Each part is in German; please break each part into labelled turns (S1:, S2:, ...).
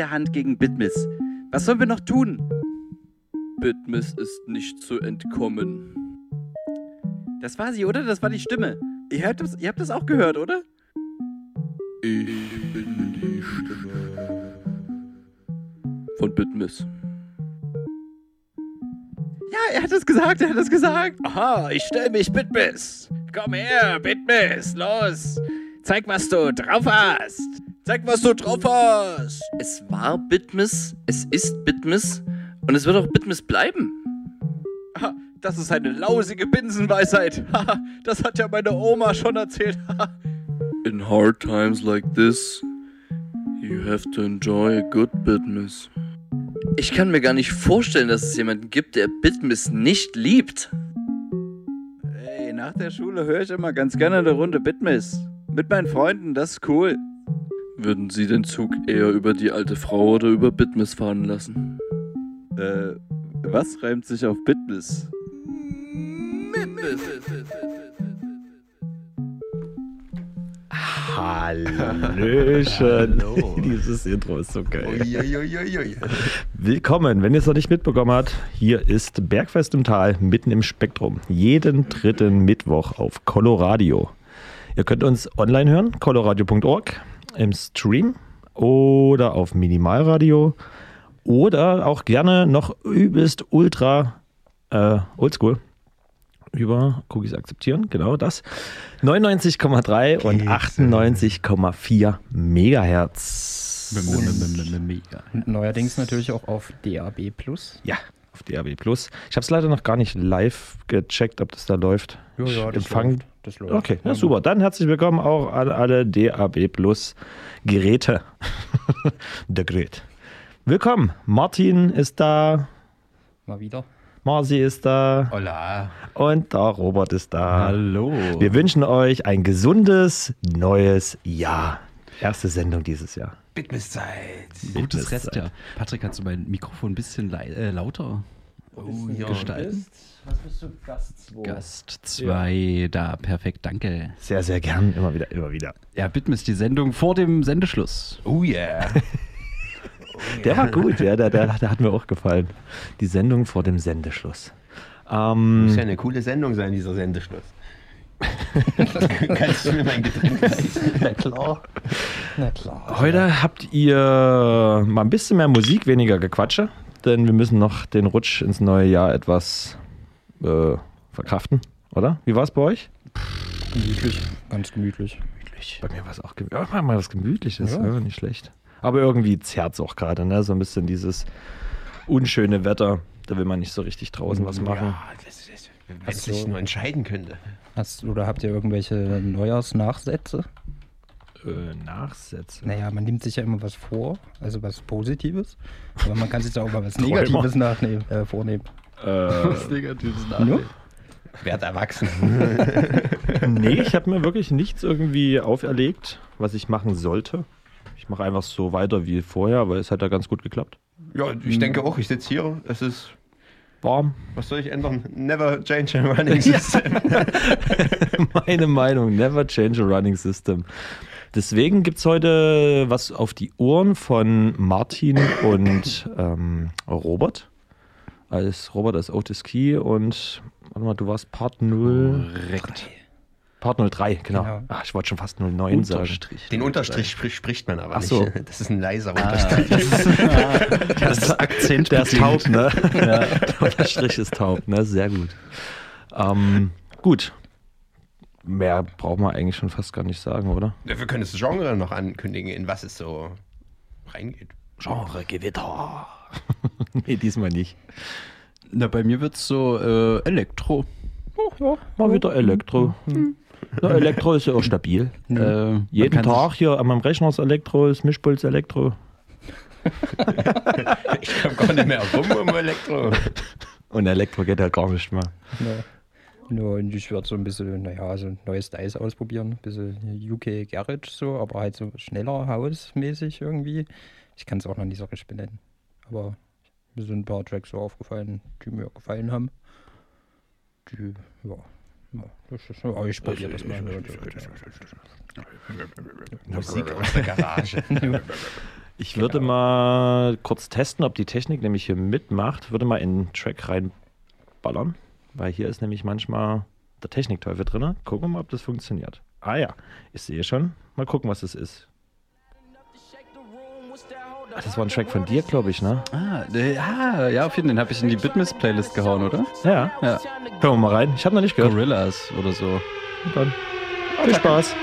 S1: der Hand gegen Bitmiss. Was sollen wir noch tun?
S2: Bitmiss ist nicht zu entkommen.
S1: Das war sie, oder? Das war die Stimme. Ihr habt das, ihr habt das auch gehört, oder?
S2: Ich bin die Stimme von Bitmiss.
S1: Ja, er hat es gesagt, er hat es gesagt.
S3: Aha, ich stell mich Bitmiss. Komm her, Bitmiss, los. Zeig, was du drauf hast. Zeig, was du drauf hast.
S2: Es war Bitmiss, es ist Bitmiss und es wird auch Bitmiss bleiben.
S1: Ha, das ist eine lausige Binsenweisheit. Haha, das hat ja meine Oma schon erzählt.
S2: In hard times like this, you have to enjoy a good Bitmiss. Ich kann mir gar nicht vorstellen, dass es jemanden gibt, der Bitmiss nicht liebt.
S1: Ey, nach der Schule höre ich immer ganz gerne eine Runde Bitmiss. Mit meinen Freunden, das ist cool.
S2: Würden Sie den Zug eher über die alte Frau oder über Bitmiss fahren lassen?
S1: Äh, was reimt sich auf Bitmiss?
S4: Hallöchen. Dieses Intro ist so geil.
S5: Uiuiuiui.
S4: Willkommen, wenn ihr es noch nicht mitbekommen habt, hier ist Bergfest im Tal, mitten im Spektrum. Jeden dritten Mittwoch auf Coloradio. Ihr könnt uns online hören, coloradio.org, im Stream oder auf Minimalradio oder auch gerne noch übelst ultra äh, oldschool über Cookies akzeptieren, genau das. 99,3 und 98,4 Megahertz.
S6: Und neuerdings natürlich auch auf DAB Plus.
S4: Ja, auf DAB Plus. Ich habe es leider noch gar nicht live gecheckt, ob das da läuft. Ich Empfang.
S6: Das läuft.
S4: Okay, na super. Dann herzlich willkommen auch an alle DAB Plus Geräte. Der Gerät. Willkommen. Martin ist da,
S6: Mal wieder.
S4: Marci ist da
S5: Hola.
S4: und der Robert ist da.
S5: Hallo.
S4: Wir wünschen euch ein gesundes neues Jahr. Erste Sendung dieses Jahr.
S5: Bitmisszeit.
S4: Gutes
S5: Restjahr. Patrick, kannst du mein Mikrofon ein bisschen äh, lauter
S4: Oh,
S5: ja. gestalten?
S4: Was bist du? Gast 2.
S5: Gast 2, da, perfekt, danke.
S4: Sehr, sehr gern. Immer wieder, immer wieder.
S5: Ja, Bitmiss, die Sendung vor dem Sendeschluss.
S3: Oh yeah.
S4: Der war gut, ja, der, der, der hat mir auch gefallen. Die Sendung vor dem Sendeschluss. Ähm,
S3: Muss ja eine coole Sendung sein, dieser Sendeschluss. Kannst du mir mein Getränk reichen?
S4: na klar.
S6: Na klar.
S4: Heute habt ihr mal ein bisschen mehr Musik, weniger Gequatsche, denn wir müssen noch den Rutsch ins neue Jahr etwas äh, verkraften, oder? Wie war es bei euch?
S6: Gemütlich. Ganz gemütlich.
S4: Bei mir war es auch gemütlich. Ja, mal was Gemütliches,
S6: Ja.
S4: ja. nicht schlecht. Aber irgendwie zerrt es auch gerade, ne? So ein bisschen dieses unschöne Wetter. Da will man nicht so richtig draußen was machen.
S3: Ja, das wenn
S6: so.
S3: sich nur entscheiden könnte.
S6: Hast, oder habt ihr irgendwelche Neujahrsnachsätze?
S4: Äh, Nachsätze.
S6: Naja, man nimmt sich ja immer was vor, also was Positives. Aber man kann sich da auch mal was. Negatives nachnehmen, äh, vornehmen.
S4: Äh,
S5: Negatives
S6: Ja?
S3: Werd erwachsen.
S4: nee, ich habe mir wirklich nichts irgendwie auferlegt, was ich machen sollte. Ich mache einfach so weiter wie vorher, weil es hat ja ganz gut geklappt.
S3: ja, ich denke auch, ich sitze hier. Es ist.
S4: Warm.
S3: Was soll ich ändern? Never change a running system.
S4: Meine Meinung, never change a running system. Deswegen gibt es heute was auf die Ohren von Martin und ähm, Robert. Als Robert als Otis Key und warte mal, du warst Part 0.
S5: Korrekt.
S4: Part 03, genau.
S6: Genau.
S4: Ach, ich wollte schon fast 09 sagen.
S5: Unterstrich.
S3: Den Unterstrich sprich, spricht man aber
S4: Ach so.
S3: nicht. Das ist ein leiser Unterstrich.
S5: Das ist Akzent.
S4: Der ist taub, ne? Der Unterstrich ist taub, ne? Sehr gut. Ähm, gut. Mehr braucht man eigentlich schon fast gar nicht sagen, oder?
S3: Wir können das Genre noch ankündigen, in was es so reingeht.
S4: Genregewitter. nee, diesmal nicht.
S5: Na, bei mir wird es so äh, Elektro.
S4: Mal wieder Elektro. Na, Elektro ist ja auch stabil.
S5: Äh, man
S4: Jeden Tag hier an meinem Rechner ist Elektro, ist Mischpuls Elektro.
S3: Ich komme gar nicht mehr rum um Elektro.
S4: Und Elektro geht ja gar nicht mehr.
S6: Ja. Nur und ich werde so ein bisschen, naja, so neue Styles ausprobieren. Ein bisschen UK Garage so, aber halt so schneller hausmäßig irgendwie. Ich kann es auch noch nicht so richtig benennen. Aber mir sind ein paar Tracks so aufgefallen, die mir gefallen haben. Die, ja. ja das ist, ja ich probiere das mal.
S3: Musik aus der Garage.
S4: Ich würde mal kurz testen, ob die Technik nämlich hier mitmacht. Würde mal in den Track reinballern, weil hier ist nämlich manchmal der Technikteufel drin. Gucken wir mal, ob das funktioniert. Ah ja, ich sehe schon. Mal gucken, was das ist. Das war ein Track von dir, glaube ich, ne?
S5: Ah, äh, ja, ja, auf jeden Fall. Den habe ich in die Bitmiss-Playlist gehauen, oder?
S4: Ja.
S5: Ja.
S4: Hören wir mal rein. Ich habe noch nicht gehört.
S5: Gorillas oder so.
S4: Und dann viel Spaß.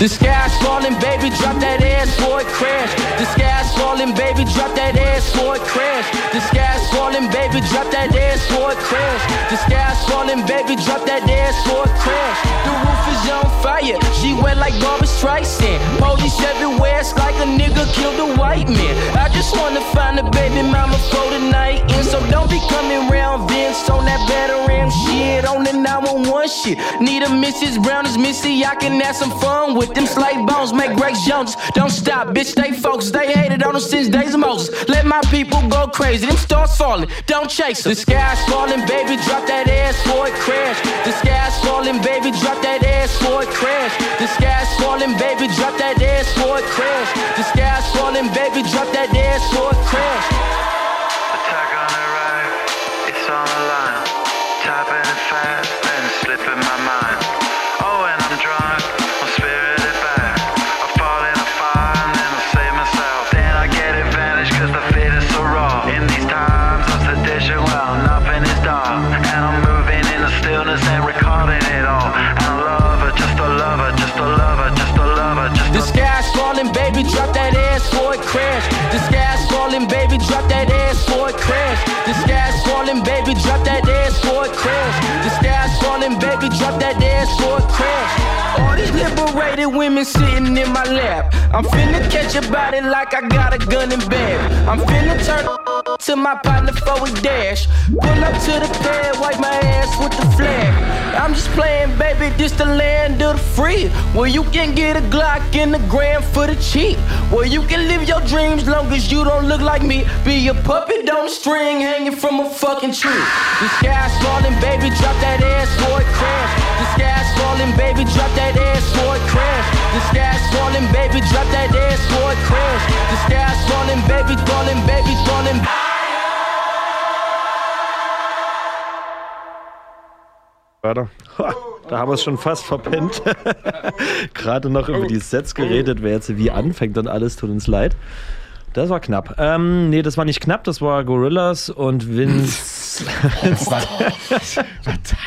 S7: The sky's falling, baby, drop that ass for it crash. The sky's falling, baby, drop that ass for it crash. The sky's falling, baby, drop that ass for it crash. The sky's falling, baby, drop that ass for it crash. The roof is on fire, she wet like Barbara Streisand. Police everywhere, it's like a nigga killed a white man. I just wanna find a baby mama for the night, and so don't be coming round Vince on that better ram shit on the 911 shit. Need a Mrs. Brown as Missy, I can have some fun with them slave bones, make Grace Jones. Don't stop, bitch, they focused. They hated on them since days of Moses. Let my people go crazy, them stars falling, don't chase them. The sky's falling, baby, drop that ass for it crash. The sky's falling, baby, drop that ass for it crash. The sky's falling, baby, drop that ass for it crash. The sky's falling, baby, drop that ass for it crash.
S8: Attack on the right, it's on the line.
S7: Women sitting in my lap. I'm finna catch a body like I got a gun in bed. I'm finna turn to my partner for a dash. Pull up to the pad, wipe my ass with the flag. I'm just playing, baby, this the land of the free. Where you can get a Glock in the gram for the cheap. Where you can live your dreams long as you don't look like me. Be a puppet on a string hanging from a fucking tree. The sky's falling, baby, drop that ass for crash. The sky's falling, baby, drop that ass for crash. The sky's falling, baby, drop that ass for it crash. The sky's falling, baby, falling, baby, falling.
S4: Ha, da haben wir es schon fast verpennt. Gerade noch über die Sets geredet, wer jetzt wie anfängt und alles, tut uns leid. Das war knapp. Ähm, nee, das war nicht knapp, das war Gorillas und Vince.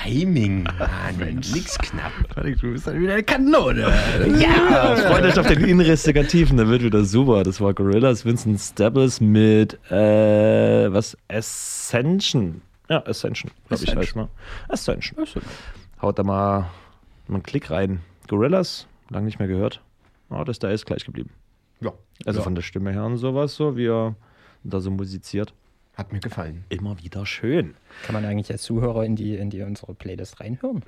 S9: Timing, Mann. Nix knapp.
S5: Du bist dann wieder eine Kanone.
S4: ja, freut euch auf den Investigativen, der wird wieder super. Das war Gorillas, Vincent Staples mit, äh, was? Ascension. Ja, Ascension, glaube ich, heißt ne? Ascension. Haut da mal einen Klick rein. Gorillas, lange nicht mehr gehört. Oh, das da ist gleich geblieben.
S9: Ja,
S4: Also
S9: ja.
S4: von der Stimme her und sowas, so wie er da so musiziert.
S9: Hat mir gefallen.
S4: Immer wieder schön.
S6: Kann man eigentlich als Zuhörer in die, in die unsere Playlist reinhören?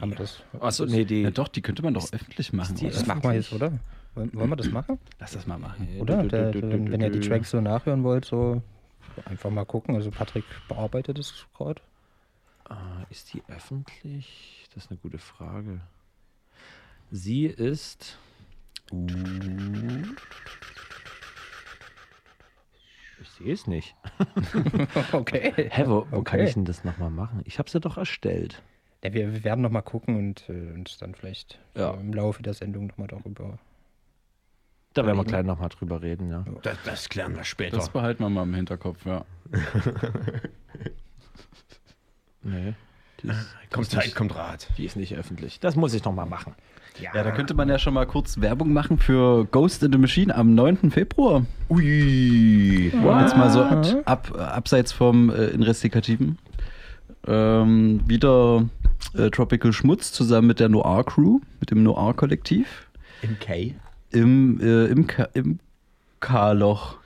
S6: Haben wir das?
S4: Achso, nee, die.
S5: Ja, doch, die könnte man doch öffentlich machen.
S6: Das
S5: oder?
S6: machen wir jetzt, oder? Wollen, wollen wir das machen?
S5: Lass das mal machen.
S6: Oder? Der, der, wenn ihr die Tracks so nachhören wollt, so einfach mal gucken. Also Patrick bearbeitet es gerade.
S4: Ah, ist die öffentlich? Das ist eine gute Frage. Sie ist. Ich sehe es nicht.
S6: okay.
S4: Hä, wo, wo kann
S6: Okay.
S4: ich denn das nochmal machen? Ich habe sie doch erstellt.
S6: Ja, wir, wir werden noch mal gucken und äh, uns dann vielleicht
S4: Ja.
S6: äh, im Laufe der Sendung noch mal darüber.
S4: Da werden wir gleich nochmal drüber reden, ja.
S9: Das, das klären wir später.
S5: Das behalten wir mal im Hinterkopf, ja.
S4: Nee. Die ist,
S9: kommt Zeit, kommt Rat.
S4: die ist nicht öffentlich. Das muss ich nochmal machen.
S5: Ja, da könnte man ja schon mal kurz Werbung machen für Ghost in the Machine am 9. Februar.
S9: Ui.
S5: Jetzt mal so ab, ab, abseits vom äh, Investigativen. Ähm, wieder äh, Tropical Schmutz zusammen mit der Noir Crew, mit dem Noir Kollektiv
S9: Im K.
S5: im, äh, im, Ka im K-Loch.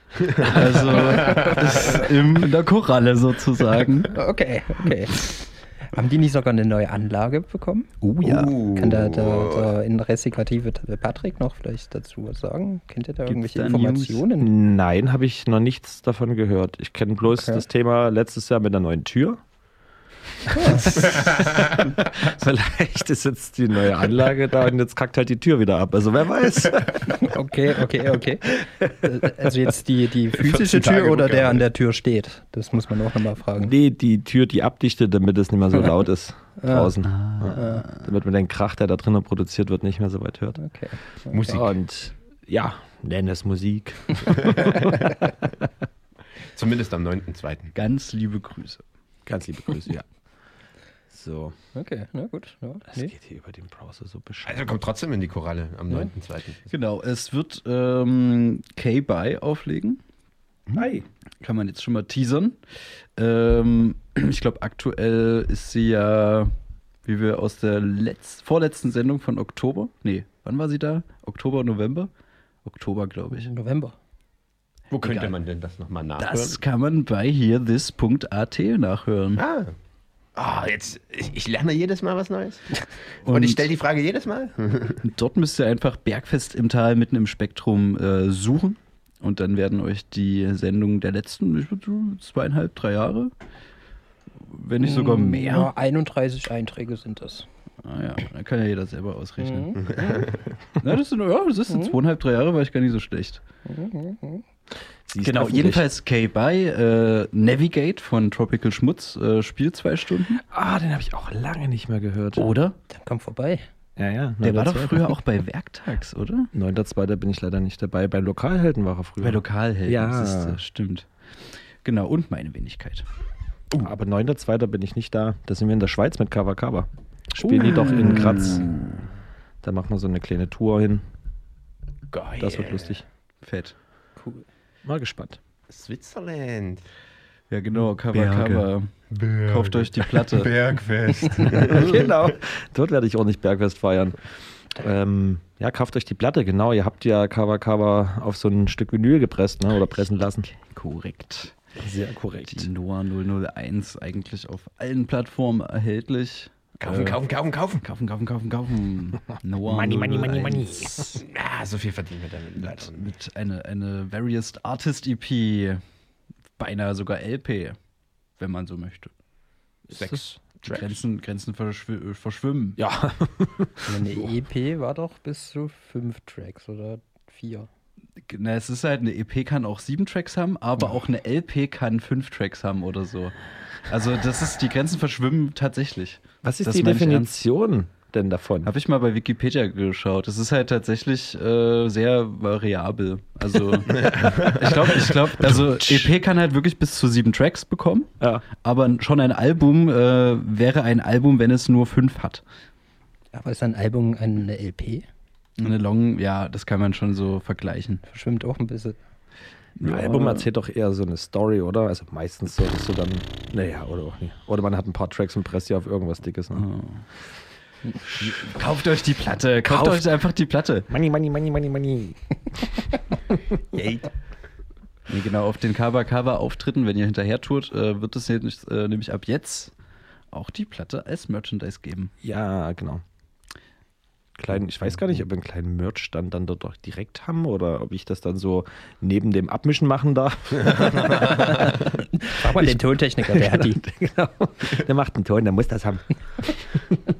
S5: Also ist im, in der Koralle sozusagen.
S6: Okay, okay. Haben die nicht sogar eine neue Anlage bekommen?
S5: Oh ja.
S6: Kann der, der, der investigative Patrick noch vielleicht dazu was sagen? Kennt ihr da
S5: Gibt's
S6: irgendwelche
S5: da
S6: Informationen?
S4: Nein, habe ich noch nichts davon gehört. Ich kenne bloß
S6: Okay.
S4: das Thema letztes Jahr mit der neuen Tür. Vielleicht ist jetzt die neue Anlage da und jetzt kackt halt die Tür wieder ab. Also wer weiß.
S6: Okay, okay, okay. Also jetzt die, die physische
S9: 14 Tage
S6: Tür oder der an der Tür steht? Das muss man auch nochmal fragen.
S4: Nee, die Tür, die abdichtet, damit es nicht mehr so laut ist draußen.
S6: Ah.
S4: Ja. Damit man den Krach, der da drinnen produziert wird, nicht mehr so weit hört.
S6: Okay.
S9: Musik.
S4: Und ja, nenn es Musik.
S9: Zumindest am 9.2.
S5: Ganz liebe Grüße.
S4: Ganz liebe Grüße, ja. So,
S6: Okay, na gut. Ja,
S4: das
S6: nee.
S4: geht hier über den Browser so bescheid.
S9: Also kommt trotzdem in die Koralle am 9.2.
S5: Genau, es wird ähm, K-Buy auflegen.
S4: Hi.
S5: Kann man jetzt schon mal teasern. Ähm, ich glaube, aktuell ist sie ja, wie wir aus der letz vorletzten Sendung von Oktober. Nee, wann war sie da? Oktober, November? Oktober, glaube ich.
S6: November.
S9: Wo könnte
S5: Egal.
S9: man denn das nochmal nachhören?
S5: Das kann man bei hearthis.at nachhören.
S9: Ah. Ah, jetzt, ich, ich lerne jedes Mal was Neues. Und, ich stelle die Frage jedes Mal.
S5: Dort müsst ihr einfach Bergfest im Tal mitten im Spektrum äh, suchen. Und dann werden euch die Sendungen der letzten zweieinhalb, drei Jahre, wenn nicht sogar
S6: Mm,
S5: mehr.
S6: Ja, 31 Einträge sind das.
S5: Ah ja, dann kann ja jeder selber ausrechnen.
S6: Mhm.
S5: Na, das sind, ja, das ist in zweieinhalb, drei Jahre, war ich gar nicht so schlecht.
S4: Sie
S5: Genau,
S4: öffentlich.
S5: jedenfalls K-By, äh, Navigate von Tropical Schmutz, äh, spielt zwei Stunden.
S4: Ah, den habe ich auch lange nicht mehr gehört.
S5: Oder?
S6: Dann komm vorbei.
S4: Ja, ja.
S5: Der war doch
S4: 9.2..
S5: früher auch bei Werktags, oder?
S4: 9.2. bin ich leider nicht dabei. Bei Lokalhelden war er früher.
S5: Bei Lokalhelden,
S4: Ja.
S5: äh, stimmt. Genau, und meine Wenigkeit.
S4: Aber 9.2. bin ich nicht da. Da sind wir in der Schweiz mit Kava Kava. Spielen die doch in Graz. Da machen wir so eine kleine Tour hin.
S9: Geil.
S4: Das wird lustig.
S5: Fett.
S6: Cool.
S4: Mal gespannt.
S9: Switzerland.
S5: Ja, genau, Cover,
S9: Berge.
S5: Cover. Kauft euch die Platte.
S9: Bergfest.
S4: genau. Dort werde ich auch nicht Bergfest feiern. Ähm, ja, kauft euch die Platte, genau. Ihr habt ja Kava Kava auf so ein Stück Vinyl gepresst ne? oder pressen lassen.
S5: Korrekt.
S4: Sehr korrekt.
S5: Die Noah 001 eigentlich auf allen Plattformen erhältlich.
S9: Kaufen,
S5: Äh,
S9: kaufen, kaufen, kaufen.
S5: Kaufen, kaufen, kaufen, kaufen. Noah
S4: Money, money, money,
S5: 001.
S9: Ah, so viel verdienen wir damit leider.
S5: Mit, mit eine, eine Various Artist EP. Beinahe sogar LP, wenn man so möchte.
S9: Sechs Tracks.
S5: Grenzen, Grenzen verschw verschwimmen.
S4: Ja,
S6: Eine EP war doch bis zu fünf Tracks oder vier.
S5: Na, es ist halt, eine EP kann auch sieben Tracks haben, aber auch eine LP kann fünf Tracks haben oder so. Also das ist, die Grenzen verschwimmen tatsächlich.
S4: Was ist
S5: Das
S4: die Definition denn davon?
S5: Habe ich mal bei Wikipedia geschaut. Das ist halt tatsächlich äh, sehr variabel. Also ich glaube, ich glaube, also EP kann halt wirklich bis zu sieben Tracks bekommen,
S4: Ja.
S5: aber schon ein Album äh, wäre ein Album, wenn es nur fünf hat.
S6: Aber ist ein Album eine LP?
S5: Eine Long, ja, das kann man schon so vergleichen.
S6: Verschwimmt auch ein bisschen.
S4: Ein Album erzählt doch eher so eine Story, oder? Also meistens so, dass du dann, naja, oder auch nicht. Oder man hat ein paar Tracks und presst die auf irgendwas Dickes. Ne?
S5: Kauft euch die Platte, kauft,
S4: Kauft.
S5: euch einfach die Platte.
S4: Money, money, money, money, money.
S5: Nee, genau, auf den Kaba Kaba Auftritten, wenn ihr hinterher tut, äh, wird es äh, nämlich ab jetzt auch die Platte als Merchandise geben.
S4: Ja, genau. Kleinen, ich weiß gar nicht, ob wir einen kleinen Merch-Stand dann dort auch direkt haben oder ob ich das dann so neben dem Abmischen machen darf.
S6: Frag mal den Tontechniker, der hat die.
S4: genau. Der macht einen Ton, der muss das haben.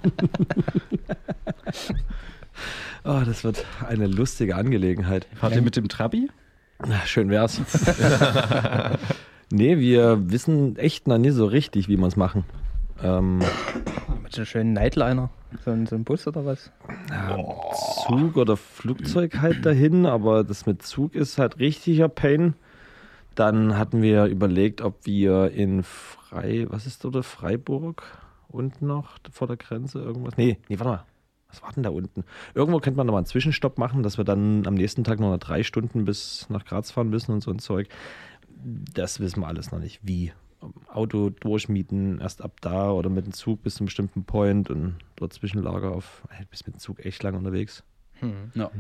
S4: oh, das wird eine lustige Angelegenheit.
S5: Fahrt ihr mit dem Trabi?
S4: Na, schön wär's. nee, wir wissen echt noch nie so richtig, wie wir es machen. Ähm,
S6: Mit so einem schönen Nightliner. So ein, so ein Bus oder was?
S4: ja, Zug oder Flugzeug halt dahin, aber das mit Zug ist halt richtiger Pain. Dann hatten wir überlegt, ob wir in Frei, was ist oder Freiburg unten noch vor der Grenze irgendwas? Nee, nee, warte mal. Was war denn da unten? Irgendwo könnte man nochmal einen Zwischenstopp machen, dass wir dann am nächsten Tag noch drei Stunden bis nach Graz fahren müssen und so ein Zeug. Das wissen wir alles noch nicht. Wie? Auto durchmieten, erst ab da oder mit dem Zug bis zu einem bestimmten Point und dort Zwischenlager auf. Ey, Du bist mit dem Zug echt lang unterwegs.
S5: Ja.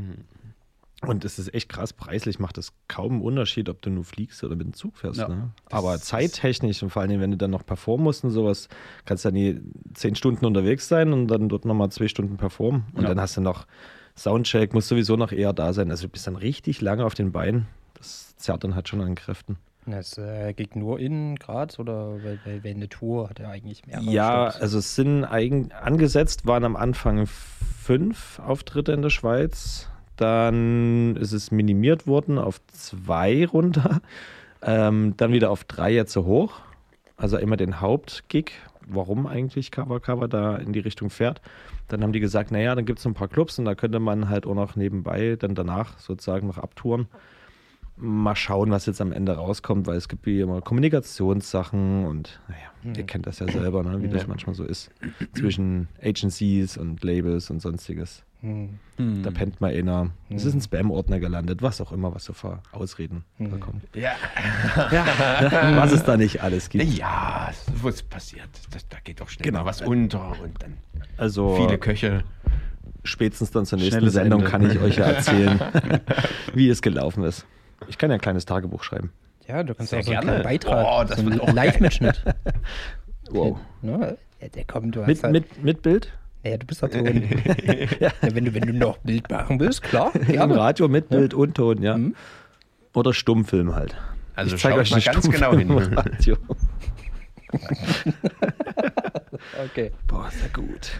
S4: Und es ist echt krass, preislich macht es kaum einen Unterschied, ob du nur fliegst oder mit dem Zug fährst.
S5: Ja.
S4: Ne? Aber zeittechnisch und vor allem, wenn du dann noch performen musst und sowas, kannst du dann nie zehn Stunden unterwegs sein und dann dort nochmal zwei Stunden performen. Und
S5: Ja.
S4: dann hast du noch Soundcheck, musst sowieso noch eher da sein. Also du bist dann richtig lange auf den Beinen. Das zerrt dann halt schon an Kräften.
S6: Das äh, geht nur in Graz oder weil, weil, weil eine Tour hat ja eigentlich mehrere
S4: Ja,
S6: Stops.
S4: also es sind eigen, angesetzt waren am Anfang fünf Auftritte in der Schweiz. Dann ist es minimiert worden auf zwei runter. Ähm, dann wieder auf drei jetzt so hoch. Also immer den Hauptgig, warum eigentlich Cover Cover da in die Richtung fährt. Dann haben die gesagt, naja, dann gibt es ein paar Clubs und da könnte man halt auch noch nebenbei dann danach sozusagen noch abtouren. Mal schauen, was jetzt am Ende rauskommt, weil es gibt wie immer Kommunikationssachen und naja, ihr kennt das ja selber, ne, wie das manchmal so ist. Zwischen Agencies und Labels und sonstiges.
S6: Hm.
S4: Da pennt mal einer. Es ist ein Spam-Ordner gelandet, was auch immer, was so für Ausreden da kommt.
S9: Ja.
S4: Was es da nicht alles gibt.
S9: Ja, was passiert? Das, da geht doch schnell
S4: Genau.
S9: was unter und dann
S4: Also
S9: viele Köche.
S4: spätestens dann zur nächsten
S5: Schnelles
S4: Sendung
S5: Ende.
S4: kann ich euch ja erzählen, wie es gelaufen ist. Ich kann ja ein kleines Tagebuch schreiben.
S6: Ja, du kannst
S9: Sehr
S6: auch so einen
S9: gerne.
S6: kleinen Beitrag,
S9: Oh, das
S6: so
S9: wird
S6: einen Live-Mitschnitt.
S4: Wow.
S6: Ne? Ja, der kommt, du
S4: Mit,
S6: halt,
S4: mit, mit Bild?
S6: ja, du bist der Ton. ja. wenn, du, wenn du noch Bild machen willst, klar.
S4: Im. Radio mit Bild und Ton, ja.
S6: Mhm.
S4: Oder Stummfilm halt.
S9: Also
S4: ich zeige euch
S9: mal ganz genau hin.
S4: im Radio.
S6: Okay.
S4: Boah, ist ja gut.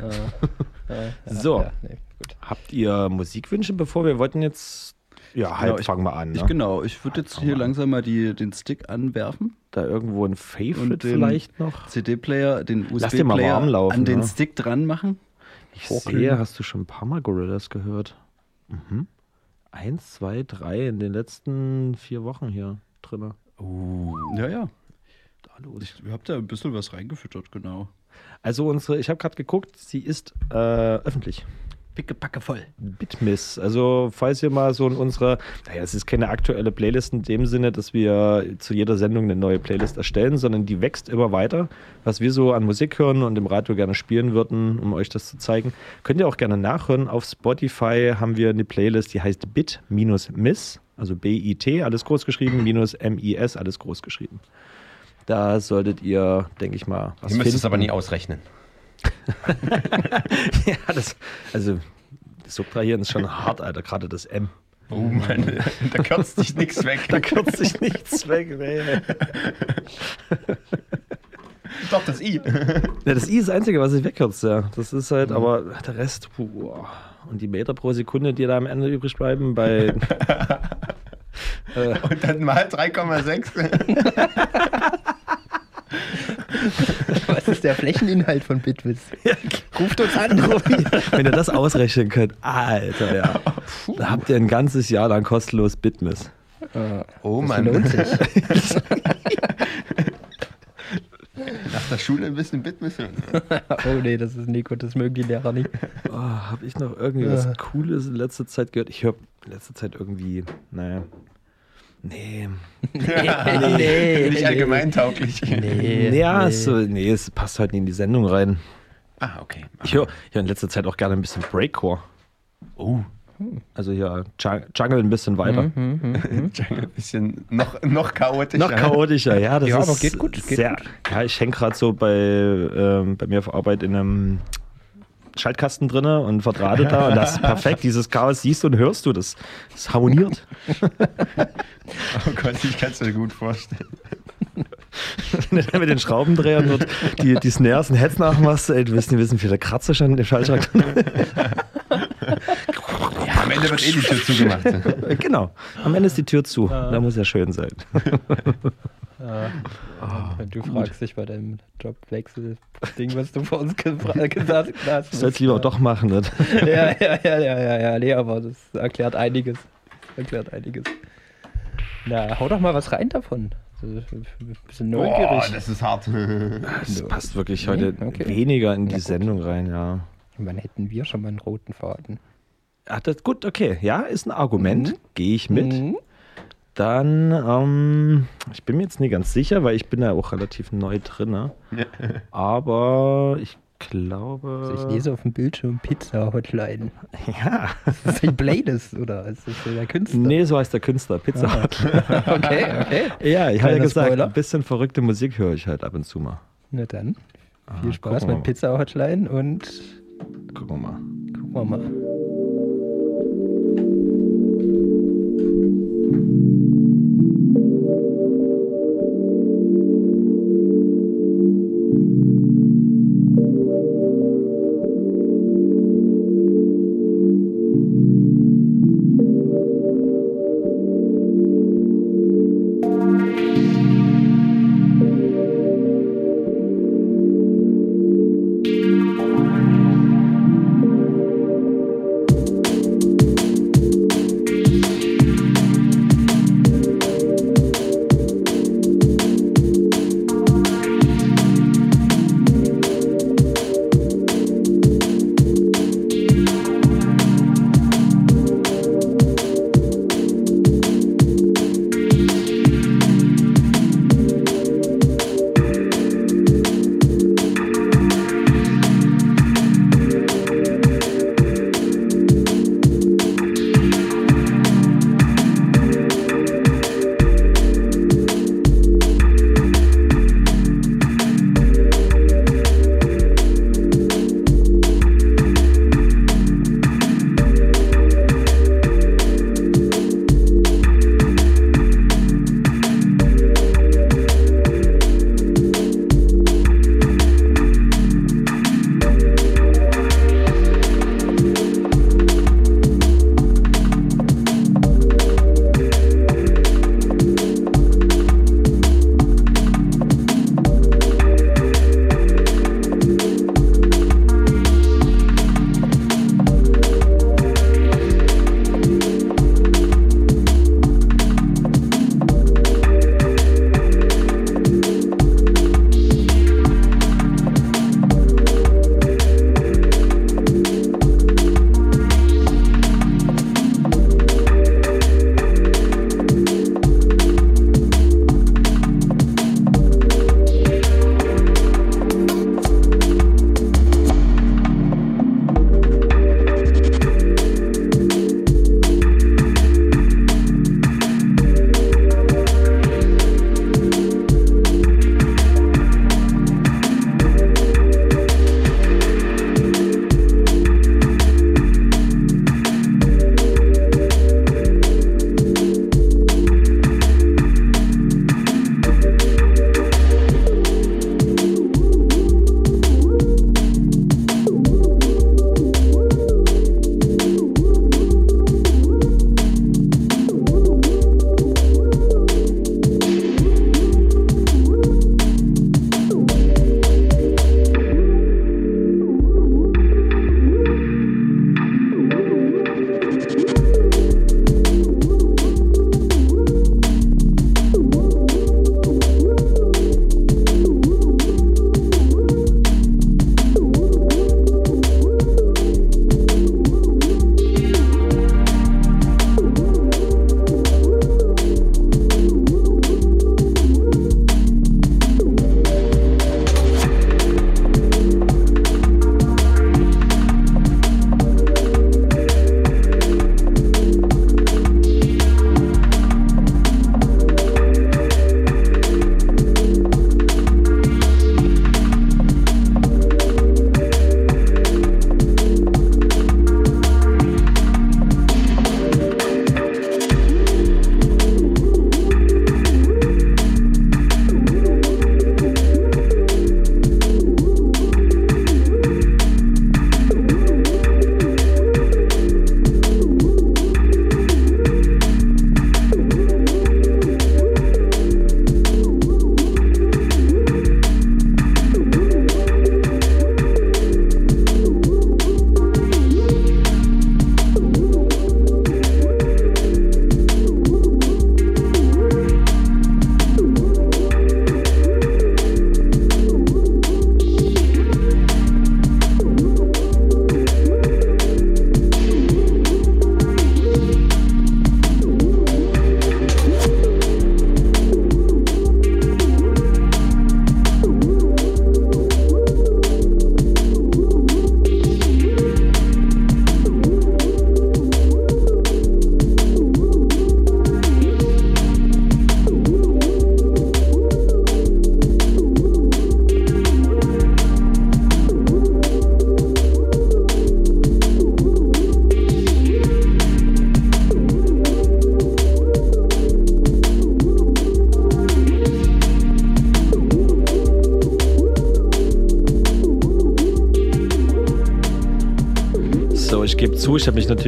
S6: Ja, ja,
S4: So.
S6: Ja, nee, gut.
S4: Habt ihr Musikwünsche, bevor wir wollten jetzt. Ja,
S5: Genau, ich-
S4: fangen wir an. Ne?
S5: Ich, genau, ich würde jetzt hier langsam mal die, den Stick anwerfen.
S4: Da irgendwo ein Favorite vielleicht noch.
S5: CD-Player, den USB-Player an den
S4: ne?
S5: Stick dran machen.
S4: Ich
S5: Vorkühlen.
S4: sehe, hast du schon ein paar Mal Gorillas gehört? Mhm. Eins, zwei, drei in den letzten vier Wochen hier drin.
S5: Ja, ja.
S4: Da los.
S5: Ich habe da ein bisschen was reingefüttert, genau.
S4: Also unsere, ich habe gerade geguckt, sie ist äh, öffentlich.
S9: Pickepacke voll.
S4: Bitmiss. Also falls ihr mal so in unserer, naja, es ist keine aktuelle Playlist in dem Sinne, dass wir zu jeder Sendung eine neue Playlist erstellen, sondern die wächst immer weiter. Was wir so an Musik hören und im Radio gerne spielen würden, um euch das zu zeigen, könnt ihr auch gerne nachhören. Auf Spotify haben wir eine Playlist, die heißt Bit-Miss, also B-I-T, alles groß geschrieben, minus M-I-S, alles groß geschrieben. Da solltet ihr, denke ich mal, was
S9: Ihr müsst es
S4: finden.
S9: aber nie ausrechnen.
S4: ja, das, also das Subtrahieren ist schon hart, Alter, gerade das M.
S9: Oh Mann, da kürzt sich nichts weg.
S4: Da kürzt sich nichts weg. Nee.
S9: Doch, das I.
S4: Ja, das I ist das Einzige, was sich wegkürzt, ja. Das ist halt, aber der Rest, puh, und die Meter pro Sekunde, die da am Ende übrig bleiben, bei.
S9: Und dann mal 3,6.
S6: Was ist der Flächeninhalt von Bitwitz? Ruft uns an.
S4: Wenn ihr das ausrechnen könnt, Alter, ja. Da habt ihr ein ganzes Jahr lang kostenlos Bitmiss.
S9: Oh
S6: Das
S9: Mann.
S6: lohnt sich.
S9: Nach der Schule ein bisschen Bitmissing.
S6: Oh nee, das ist Nico, das mögen die Lehrer nicht.
S4: Oh, hab ich noch irgendwie was Cooles in letzter Zeit gehört? Ich höre in letzter Zeit irgendwie, naja. Nee.
S6: nee,
S9: Nicht allgemein tauglich.
S6: Nee,
S4: ja,
S6: nee.
S4: So, nee, es passt halt nicht in die Sendung rein.
S9: Ah, okay.
S4: Ich höre ich hör in letzter Zeit auch gerne ein bisschen Breakcore.
S9: Oh.
S4: Also hier Jung- Jungle ein bisschen weiter.
S9: Jungle ein bisschen noch, noch chaotischer.
S4: Noch chaotischer, ja. Das
S6: Ja,
S4: ist
S6: aber geht gut, geht
S4: sehr,
S6: gut.
S4: Ja, ich hänge gerade so bei, ähm, bei mir auf Arbeit in einem Schaltkasten drinne und verdrahte da und das ist perfekt. Dieses Chaos siehst du und hörst du, das, das harmoniert.
S9: Oh Gott, ich kann es mir gut vorstellen.
S4: Wenn du mit den Schraubendrehern dort die, die Snares und Heads nachmachst, ey, du wirst nicht wissen, wie der Kratzer schon im Schaltschrank
S9: Ja, am Ende wird eh die Tür zugemacht.
S4: Genau. Am Ende ist die Tür zu. Da muss ja schön sein.
S6: Du fragst dich bei deinem Jobwechsel-Ding, was du vor uns gesagt hast.
S4: Ich soll es lieber doch machen. Nicht?
S6: Ja, ja, ja, ja, ja, ja, nee, aber das erklärt einiges. Erklärt einiges. Na, hau doch mal was rein davon. Ein bisschen
S9: Boah,
S6: neugierig.
S9: das ist hart.
S4: Das passt wirklich heute
S6: okay.
S4: weniger in die
S6: gut.
S4: Sendung rein, ja.
S6: Wann hätten wir schon mal einen roten Faden?
S4: Ach, das, gut, okay. Ja, ist ein Argument. Gehe ich mit.
S6: Mhm.
S4: Dann, ähm, ich bin mir jetzt nicht ganz sicher, weil ich bin da auch relativ neu drin. Ne? Aber ich glaube.
S6: Also ich lese auf dem Bildschirm Pizza Hotline.
S4: Ja.
S6: Ist das die Playlist oder ist das so der Künstler?
S4: Nee, so heißt der Künstler. Pizza
S6: Ah.
S4: Hut.
S6: Okay, okay.
S4: Ja, ich habe ja gesagt,
S6: Spoiler.
S4: ein bisschen verrückte Musik höre ich halt ab und zu mal.
S6: Na dann,
S4: Ah,
S6: viel Spaß
S4: gucken wir
S6: mit Pizza Hotline und.
S4: Gucken wir mal.
S6: gucken wir mal.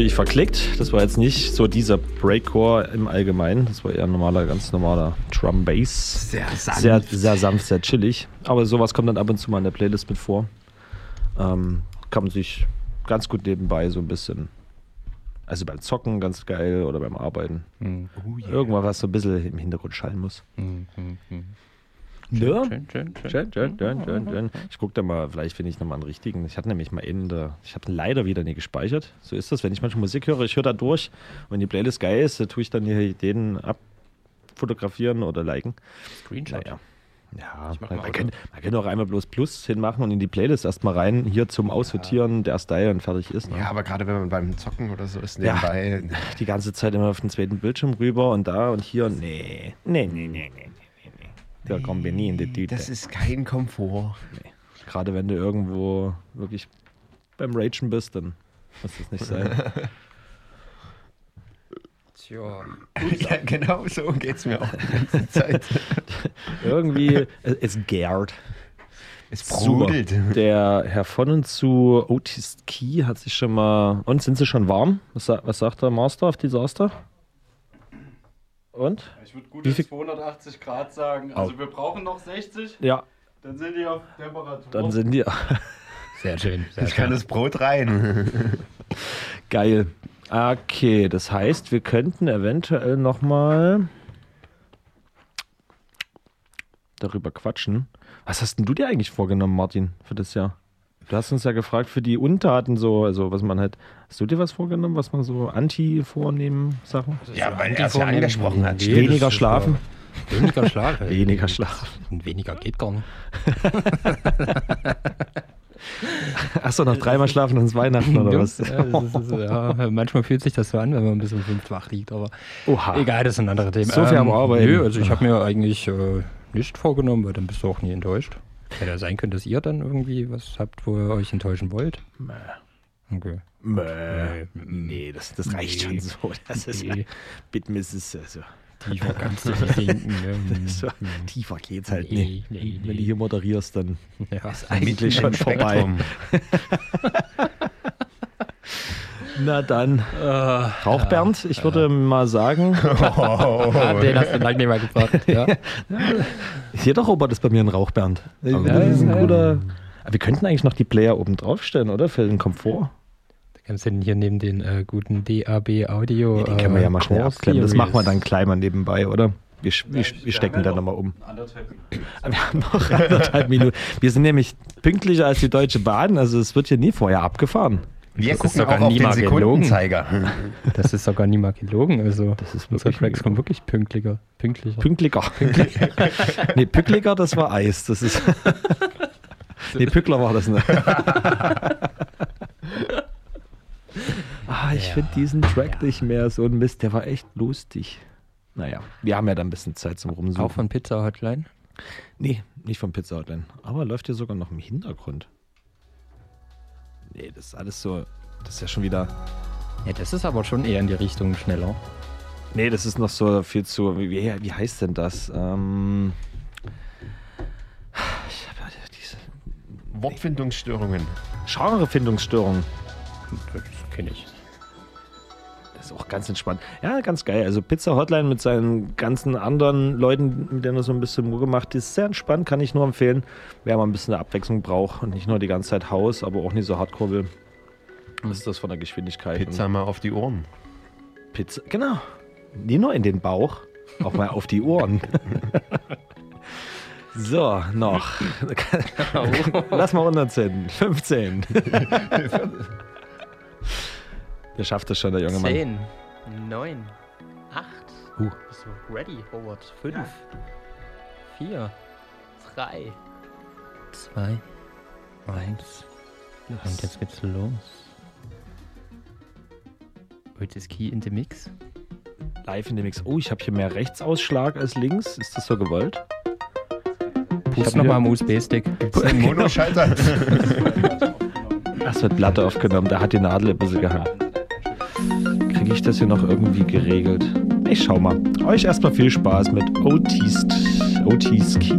S4: Natürlich verklickt. Das war jetzt nicht so dieser Breakcore im Allgemeinen. Das war eher ein normaler, ganz normaler Drum Bass.
S9: Sehr sanft.
S4: Sehr, sehr sanft, sehr chillig. Aber sowas kommt dann ab und zu mal in der Playlist mit vor. Ähm, kann man sich ganz gut nebenbei so ein bisschen. Also beim Zocken ganz geil oder beim Arbeiten.
S6: Hm.
S4: Irgendwas, was so ein bisschen im Hintergrund schallen muss. Ja.
S6: Schön, schön, schön.
S4: Schön, schön, schön, schön, schön. Ich gucke da mal, vielleicht finde ich nochmal einen richtigen. Ich hatte nämlich mal einen, der, ich habe leider wieder nie gespeichert. So ist das, wenn ich manchmal Musik höre, ich höre da durch und die Playlist geil ist, tue ich dann hier den abfotografieren oder liken.
S6: Screenshot.
S4: Naja. Ja, man, man, kann, man kann auch einmal bloß Plus hinmachen und in die Playlist erstmal rein, hier zum Aussortieren, der Style und fertig ist. Ne?
S9: Ja, aber gerade wenn man beim Zocken oder so ist,
S4: Ja.
S9: nebenbei.
S4: Die ganze Zeit immer auf den zweiten Bildschirm rüber und da und hier. Nee, nee, nee, nee, nee, nee, nee. nee. Da kommen wir nie in die Tüte.
S9: Das ist kein Komfort.
S4: Gerade wenn du irgendwo wirklich beim Ragen bist, dann muss das nicht sein.
S6: Tja.
S9: ja, genau so geht's mir auch die ganze Zeit.
S4: Irgendwie, äh, es gärt.
S9: Es brodelt.
S4: Der Herr von und zu Otis Key hat sich schon mal. Und sind sie schon warm? Was, was sagt der Master auf Disaster? Und?
S10: Ich würde
S4: Wie
S10: gute
S4: viel-
S10: 280 Grad sagen. Also wir brauchen noch 60,
S4: Ja,
S10: dann sind die auf Temperatur.
S4: dann sind die.
S6: Sehr schön. Sehr
S9: Ich kann das Brot rein.
S4: Geil. Okay, das heißt, wir könnten eventuell nochmal darüber quatschen. Was hast denn du dir eigentlich vorgenommen, Martin, für das Jahr? Du hast uns ja gefragt für die Untaten so, also was man halt. Hast du dir was vorgenommen, was man so anti vornehmen Sachen?
S9: Ja, weil er es ja angesprochen hat.
S6: Nee,
S4: Weniger schlafen?
S6: Weniger schlafen.
S4: Weniger schlafen.
S6: Und weniger geht gar nicht.
S4: Achso, noch dreimal schlafen und es ist Weihnachten oder was?
S6: Ja, ist, manchmal fühlt sich das so an, wenn man bis um fünf wach liegt, aber
S4: Oha.
S6: egal, das sind andere Themen.
S4: So viel am Arbeiten.
S6: Nö, also ich habe mir eigentlich äh, nicht vorgenommen, weil dann bist du auch nie enttäuscht. Hätte ja sein können, dass ihr dann irgendwie was habt, wo ihr euch enttäuschen wollt. Okay.
S4: Mäh. Nee, das, das reicht schon so. Das ist ja,
S6: Nee.
S4: Bitmiss ist also,
S6: Tiefer kannst du nicht denken. Ne?
S4: so, tiefer geht's halt
S6: Nee,
S4: nicht.
S6: nee,
S4: Wenn
S6: nee.
S4: du hier moderierst, dann
S6: Ja.
S4: ist eigentlich schon vorbei. Na dann, Rauchbernd, ich würde mal sagen,
S6: Ah, den hast du lange nicht mal gefragt. Ja.
S4: jeder Robot ist bei mir ein Rauchbernd. Das ist ein guter. Aber wir könnten eigentlich noch die Player oben draufstellen, oder? Für den Komfort.
S6: Kannst du denn hier neben den äh, guten DAB Audio.
S4: Ja, den können wir ja mal schnell abklemmen. Das machen wir dann mal nebenbei, oder? Wir, wir, wir stecken da nochmal um. Wir haben noch anderthalb Minuten. Wir sind nämlich pünktlicher als die Deutsche Bahn, also es wird hier nie vorher abgefahren.
S9: Wir
S6: Das ist
S9: gucken
S6: sogar nie mal gelogen. Das ist sogar nie mal gelogen. Also,
S4: Das ist
S6: unsere
S4: wirklich
S6: Tracks kommen wirklich pünktlicher. Pünktlicher.
S4: Pünktlicher. nee, Pückliger, das war Eis. Das ist. nee, Pückler war das, ne? ah, ich finde diesen Track nicht mehr so ein Mist. Der war echt lustig. Naja, wir haben ja dann ein bisschen Zeit zum Rumsuchen.
S6: Auch von Pizza Hotline.
S4: Nee, nicht vom Pizza Hotline. Aber läuft hier sogar noch im Hintergrund. Nee, das ist alles so. Das ist ja schon wieder.
S6: Ja, das ist aber schon eher in die Richtung schneller.
S4: Nee, das ist noch so viel zu. Wie, wie heißt denn das? Ähm. Ich habe ja diese
S9: Wortfindungsstörungen.
S4: Genrefindungsstörung.
S6: Das kenne ich.
S4: Ist auch ganz entspannt. Ja, ganz geil. Also Pizza Hotline mit seinen ganzen anderen Leuten, mit denen er so ein bisschen Mucke macht, die ist sehr entspannt, kann ich nur empfehlen. Wer mal ein bisschen eine Abwechslung braucht und nicht nur die ganze Zeit Haus, aber auch nicht so hardcore will. Was ist das von der Geschwindigkeit?
S9: Pizza mal auf die Ohren.
S4: Pizza, genau. Nicht nur in den Bauch, auch mal auf die Ohren. So, noch. Lass mal runterzählen. 15. Der schafft das schon, der junge Mann.
S6: 10, 9, 8.
S4: Uh.
S6: Bist du ready, Robert? 5, 4, 3, 2, 1. Und jetzt geht's los. Heute ist Key in the Mix.
S4: Live in dem Mix. Oh, ich habe hier mehr Rechtsausschlag als links. Ist das so gewollt?
S6: Pust nochmal am USB-Stick.
S9: Ein Monoschalter.
S4: Das wird Platte aufgenommen. Da hat die Nadel ein bisschen gehangen. Kriege ich das hier noch irgendwie geregelt? Ich schau mal. Euch erstmal viel Spaß mit Otis, Otis Key.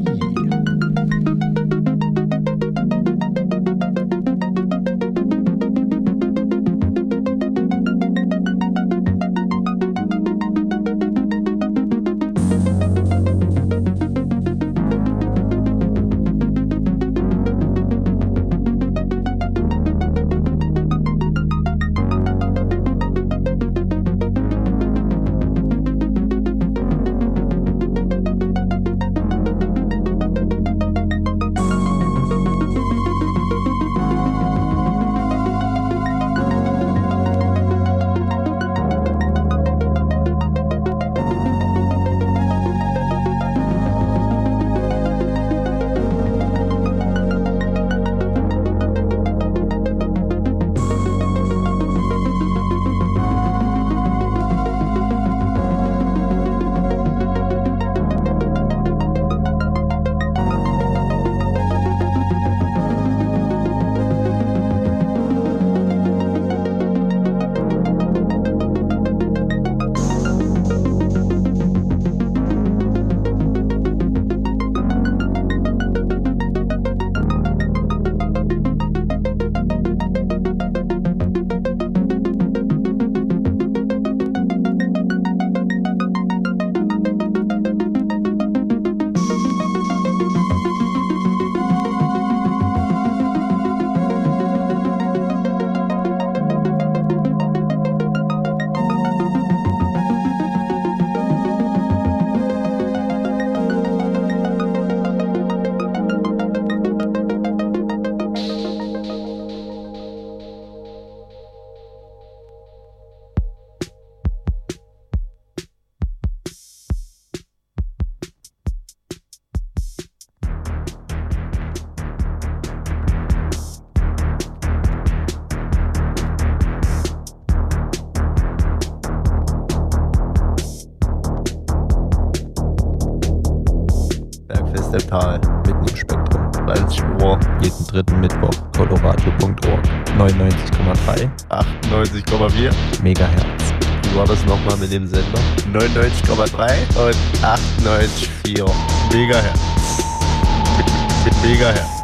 S11: Und 98,4 Megahertz. Mit Megahertz.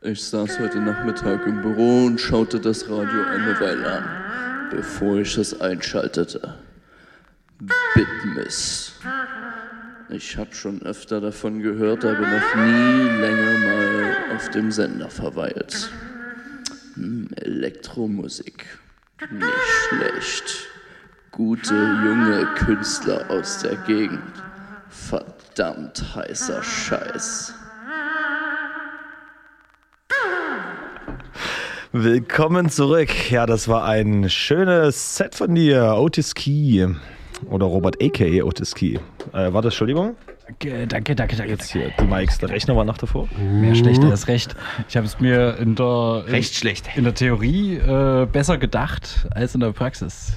S2: Ich saß heute Nachmittag im Büro und schaute das Radio eine Weile an, bevor ich es einschaltete. Bitmiss. Ich habe schon öfter davon gehört, aber noch nie länger mal auf dem Sender verweilt. Hm, Elektromusik. Nicht schlecht. Gute junge Künstler aus der Gegend. Verdammt heißer Scheiß.
S4: Willkommen zurück. Ja, das war ein schönes Set von dir, Otis Key. Oder Robert a.k.a. Otis Key. Äh, warte, Entschuldigung.
S5: Danke, danke, danke. danke.
S4: Jetzt hier die Mikes. Der Rechner war noch davor.
S5: Mehr schlecht als recht. Ich habe es mir in der, in,
S4: Recht schlecht.
S5: in der Theorie äh, besser gedacht als in der Praxis.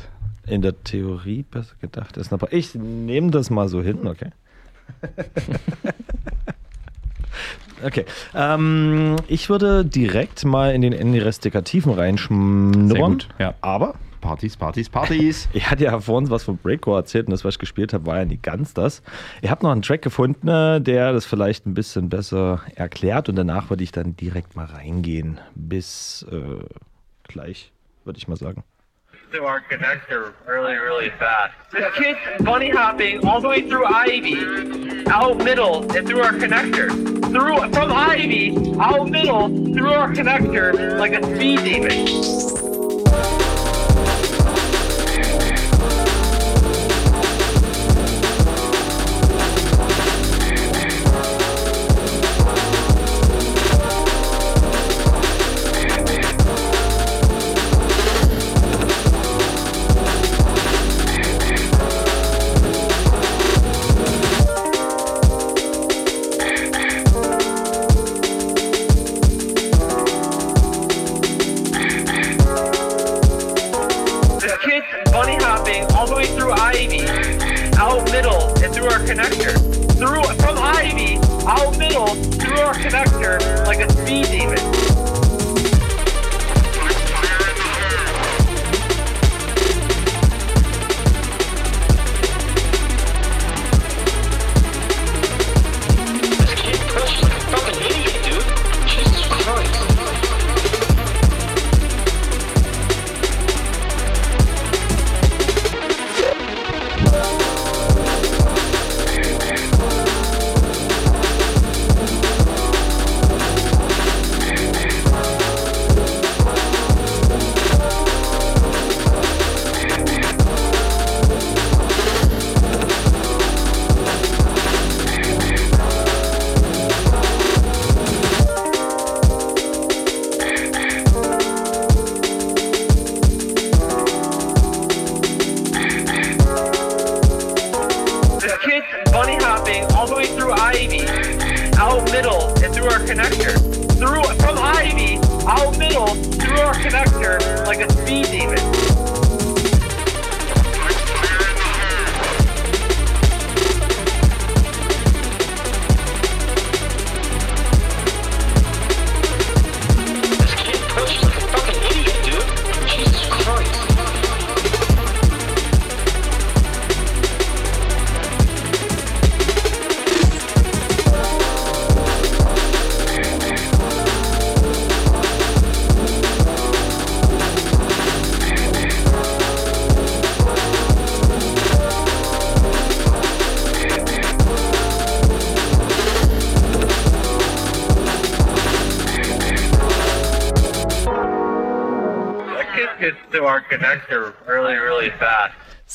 S4: In der Theorie besser gedacht ist. Aber ich nehme das mal so hin, okay? Okay. Ähm, ich würde direkt mal in den Investigativen reinschnuppern.
S5: Ja.
S4: Aber
S9: Partys, Partys, Partys.
S4: ich hatte ja vorhin was von Breakcore erzählt und das, was ich gespielt habe, war ja nicht ganz das. Ich habe noch einen Track gefunden, äh, der das vielleicht ein bisschen besser erklärt und danach würde ich dann direkt mal reingehen. Bis äh, gleich, würde ich mal sagen.
S12: To our connector really, really fast. This kid's bunny hopping all the way through Ivy, out middle, and through our connector. Through from Ivy, out middle, through our connector, like a speed demon.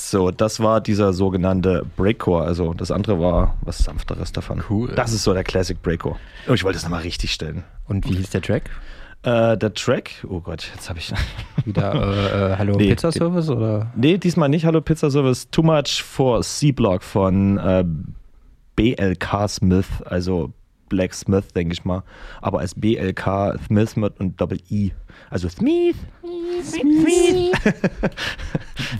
S4: So, das war dieser sogenannte Breakcore. Also das andere war was sanfteres davon. Cool. Das ist so der Classic Breakcore. Oh, ich wollte es nochmal richtig stellen.
S6: Und wie hieß der Track?
S4: Äh, der Track, oh Gott, jetzt habe ich.
S6: Wieder äh, äh, Hallo
S4: Nee,
S6: Pizza Service oder?
S4: Nee, diesmal nicht Hallo Pizza Service. Too Much for C-Block von äh, BLK Smith, also Black Smith, denke ich mal. Aber als BLK Smith mit und Doppel-I. Also Smith. Smith.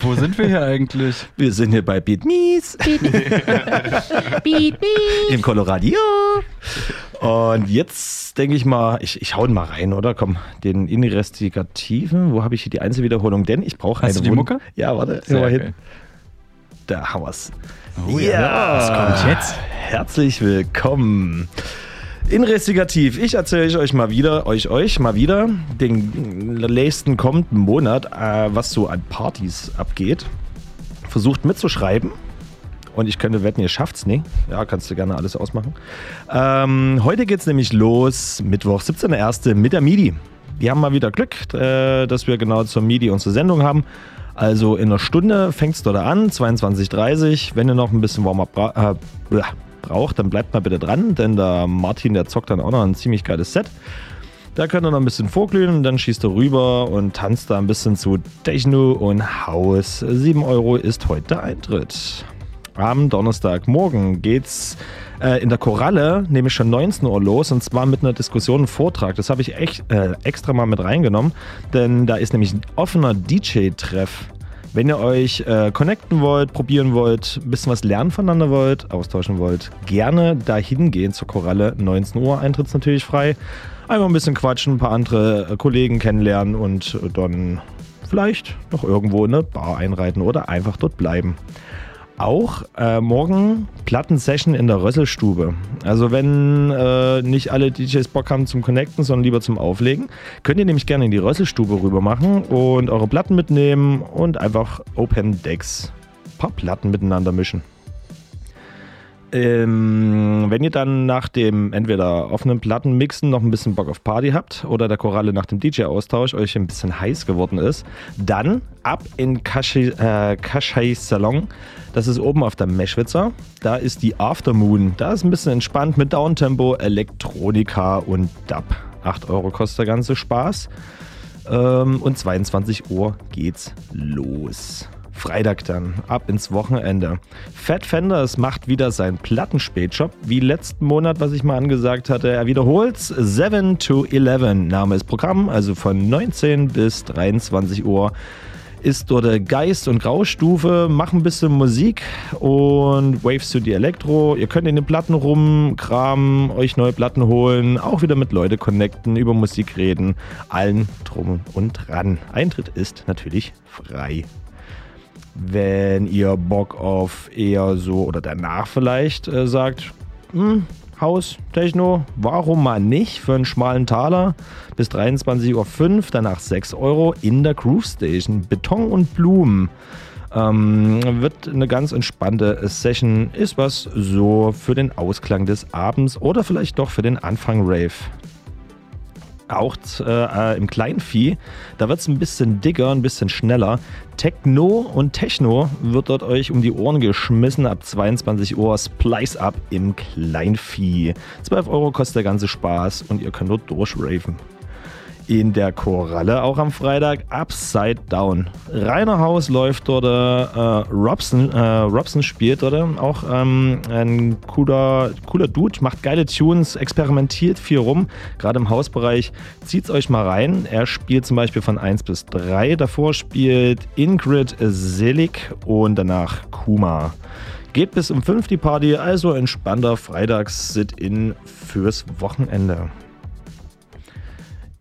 S5: Wo sind wir hier eigentlich?
S4: Wir sind hier bei Beat Mies. Im Colorado. Und jetzt denke ich mal, ich, ich hau ihn mal rein, oder? Komm, den Investigativen. Wo habe ich hier die Einzelwiederholung? Denn ich brauche eine
S5: Hast du die
S4: Wund-
S5: Mucke?
S4: Ja, warte.
S5: Sehr
S4: mal hin. da haben wir's.
S5: Oh ja. Was kommt jetzt?
S4: Herzlich willkommen. Investigativ. Ich erzähle euch mal wieder, euch, euch mal wieder, den nächsten kommenden Monat, äh, was so an Partys abgeht. Versucht mitzuschreiben. Und ich könnte wetten, ihr schafft's nicht. Ja, kannst du gerne alles ausmachen. Ähm, heute geht's nämlich los, Mittwoch, 17.01. mit der MIDI. Wir haben mal wieder Glück, äh, dass wir genau zur MIDI unsere Sendung haben. Also in einer Stunde fängt's dort an, 22.30 Wenn ihr noch ein bisschen Warm-up äh, braucht, dann bleibt mal bitte dran, denn der Martin, der zockt dann auch noch ein ziemlich geiles Set. Da könnt ihr noch ein bisschen vorglühen und dann schießt er rüber und tanzt da ein bisschen zu Techno und Haus. 7 Euro ist heute der Eintritt. Am Donnerstagmorgen geht's äh, in der Koralle, nämlich schon 19 Uhr los und zwar mit einer Diskussion und Vortrag. Das habe ich echt äh, extra mal mit reingenommen, denn da ist nämlich ein offener DJ-Treff. Wenn ihr euch äh, connecten wollt, probieren wollt, ein bisschen was lernen voneinander wollt, austauschen wollt, gerne dahin gehen zur Koralle. 19 Uhr, Eintritt natürlich frei. Einfach ein bisschen quatschen, ein paar andere äh, Kollegen kennenlernen und dann vielleicht noch irgendwo in eine Bar einreiten oder einfach dort bleiben. Auch äh, morgen Plattensession in der Rösselstube. Also wenn äh, nicht alle DJs Bock haben zum Connecten, sondern lieber zum Auflegen, könnt ihr nämlich gerne in die Rösselstube rüber machen und eure Platten mitnehmen und einfach Open Decks ein paar Platten miteinander mischen. Ähm, wenn ihr dann nach dem entweder offenen Plattenmixen noch ein bisschen Bock auf Party habt oder der Koralle nach dem DJ-Austausch euch ein bisschen heiß geworden ist, dann ab in Kashi, äh, Salon. Das ist oben auf der Meschwitzer. Da ist die Aftermoon. Da ist ein bisschen entspannt mit Downtempo, Elektronika und Dub. 8 Euro kostet der ganze Spaß. Ähm, und 22 Uhr geht's los. Freitag dann, ab ins Wochenende. Fat Fenders macht wieder seinen Plattenspätshop. Wie letzten Monat, was ich mal angesagt hatte, er wiederholt's. 7 to 11 Name ist Programm, also von 19 bis 23 Uhr ist dort der Geist- und Graustufe, mach ein bisschen Musik und Waves to die Elektro. Ihr könnt in den Platten rumkramen, euch neue Platten holen, auch wieder mit Leute connecten, über Musik reden, allen drum und dran. Eintritt ist natürlich frei. Wenn ihr Bock auf eher so oder danach vielleicht äh, sagt, hm, Haus, Techno, warum mal nicht für einen schmalen Taler bis 23.05 Uhr, danach 6 Euro in der Groove Station. Beton und Blumen. Ähm, wird eine ganz entspannte Session, ist was so für den Ausklang des Abends oder vielleicht doch für den Anfang Rave auch äh, im Kleinvieh. Da wird es ein bisschen dicker, ein bisschen schneller. Techno und Techno wird dort euch um die Ohren geschmissen. Ab 22 Uhr Splice Up im Kleinvieh. 12 Euro kostet der ganze Spaß und ihr könnt dort durchraven. In der Koralle auch am Freitag Upside Down. Rainer Haus läuft dort, äh, Robson, äh, Robson spielt dort auch ähm, ein cooler, cooler Dude, macht geile Tunes, experimentiert viel rum, gerade im Hausbereich. Zieht's euch mal rein. Er spielt zum Beispiel von 1 bis 3. Davor spielt Ingrid Selig und danach Kuma. Geht bis um 5 die Party, also entspannter Freitags-Sit-In fürs Wochenende.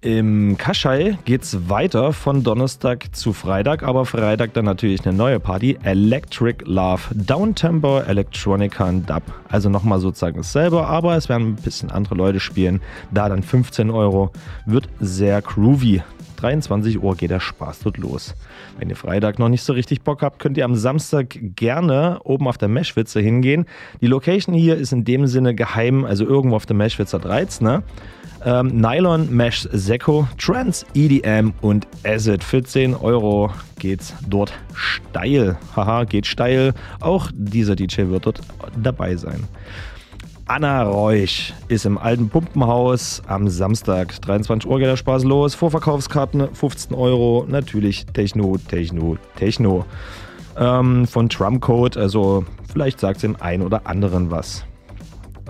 S4: Im Kaschai geht's weiter von Donnerstag zu Freitag, aber Freitag dann natürlich eine neue Party. Electric Love, Downtempo, Electronica und Dub. Also nochmal sozusagen dasselbe, aber es werden ein bisschen andere Leute spielen. Da dann 15 Euro. Wird sehr groovy. 23 Uhr geht der Spaß dort los. Wenn ihr Freitag noch nicht so richtig Bock habt, könnt ihr am Samstag gerne oben auf der Meschwitze hingehen. Die Location hier ist in dem Sinne geheim, also irgendwo auf der Meschwitzer 13. Ähm, Nylon Mesh Sekko, Trans, EDM und Acid. Für 10 Euro geht's dort steil. Haha, geht steil. Auch dieser DJ wird dort dabei sein. Anna Reusch ist im alten Pumpenhaus am Samstag. 23 Uhr geht der Spaß los. Vorverkaufskarten 15 Euro. Natürlich Techno, Techno, Techno. Ähm, von Trumcode. Also vielleicht sagt es dem einen oder anderen was.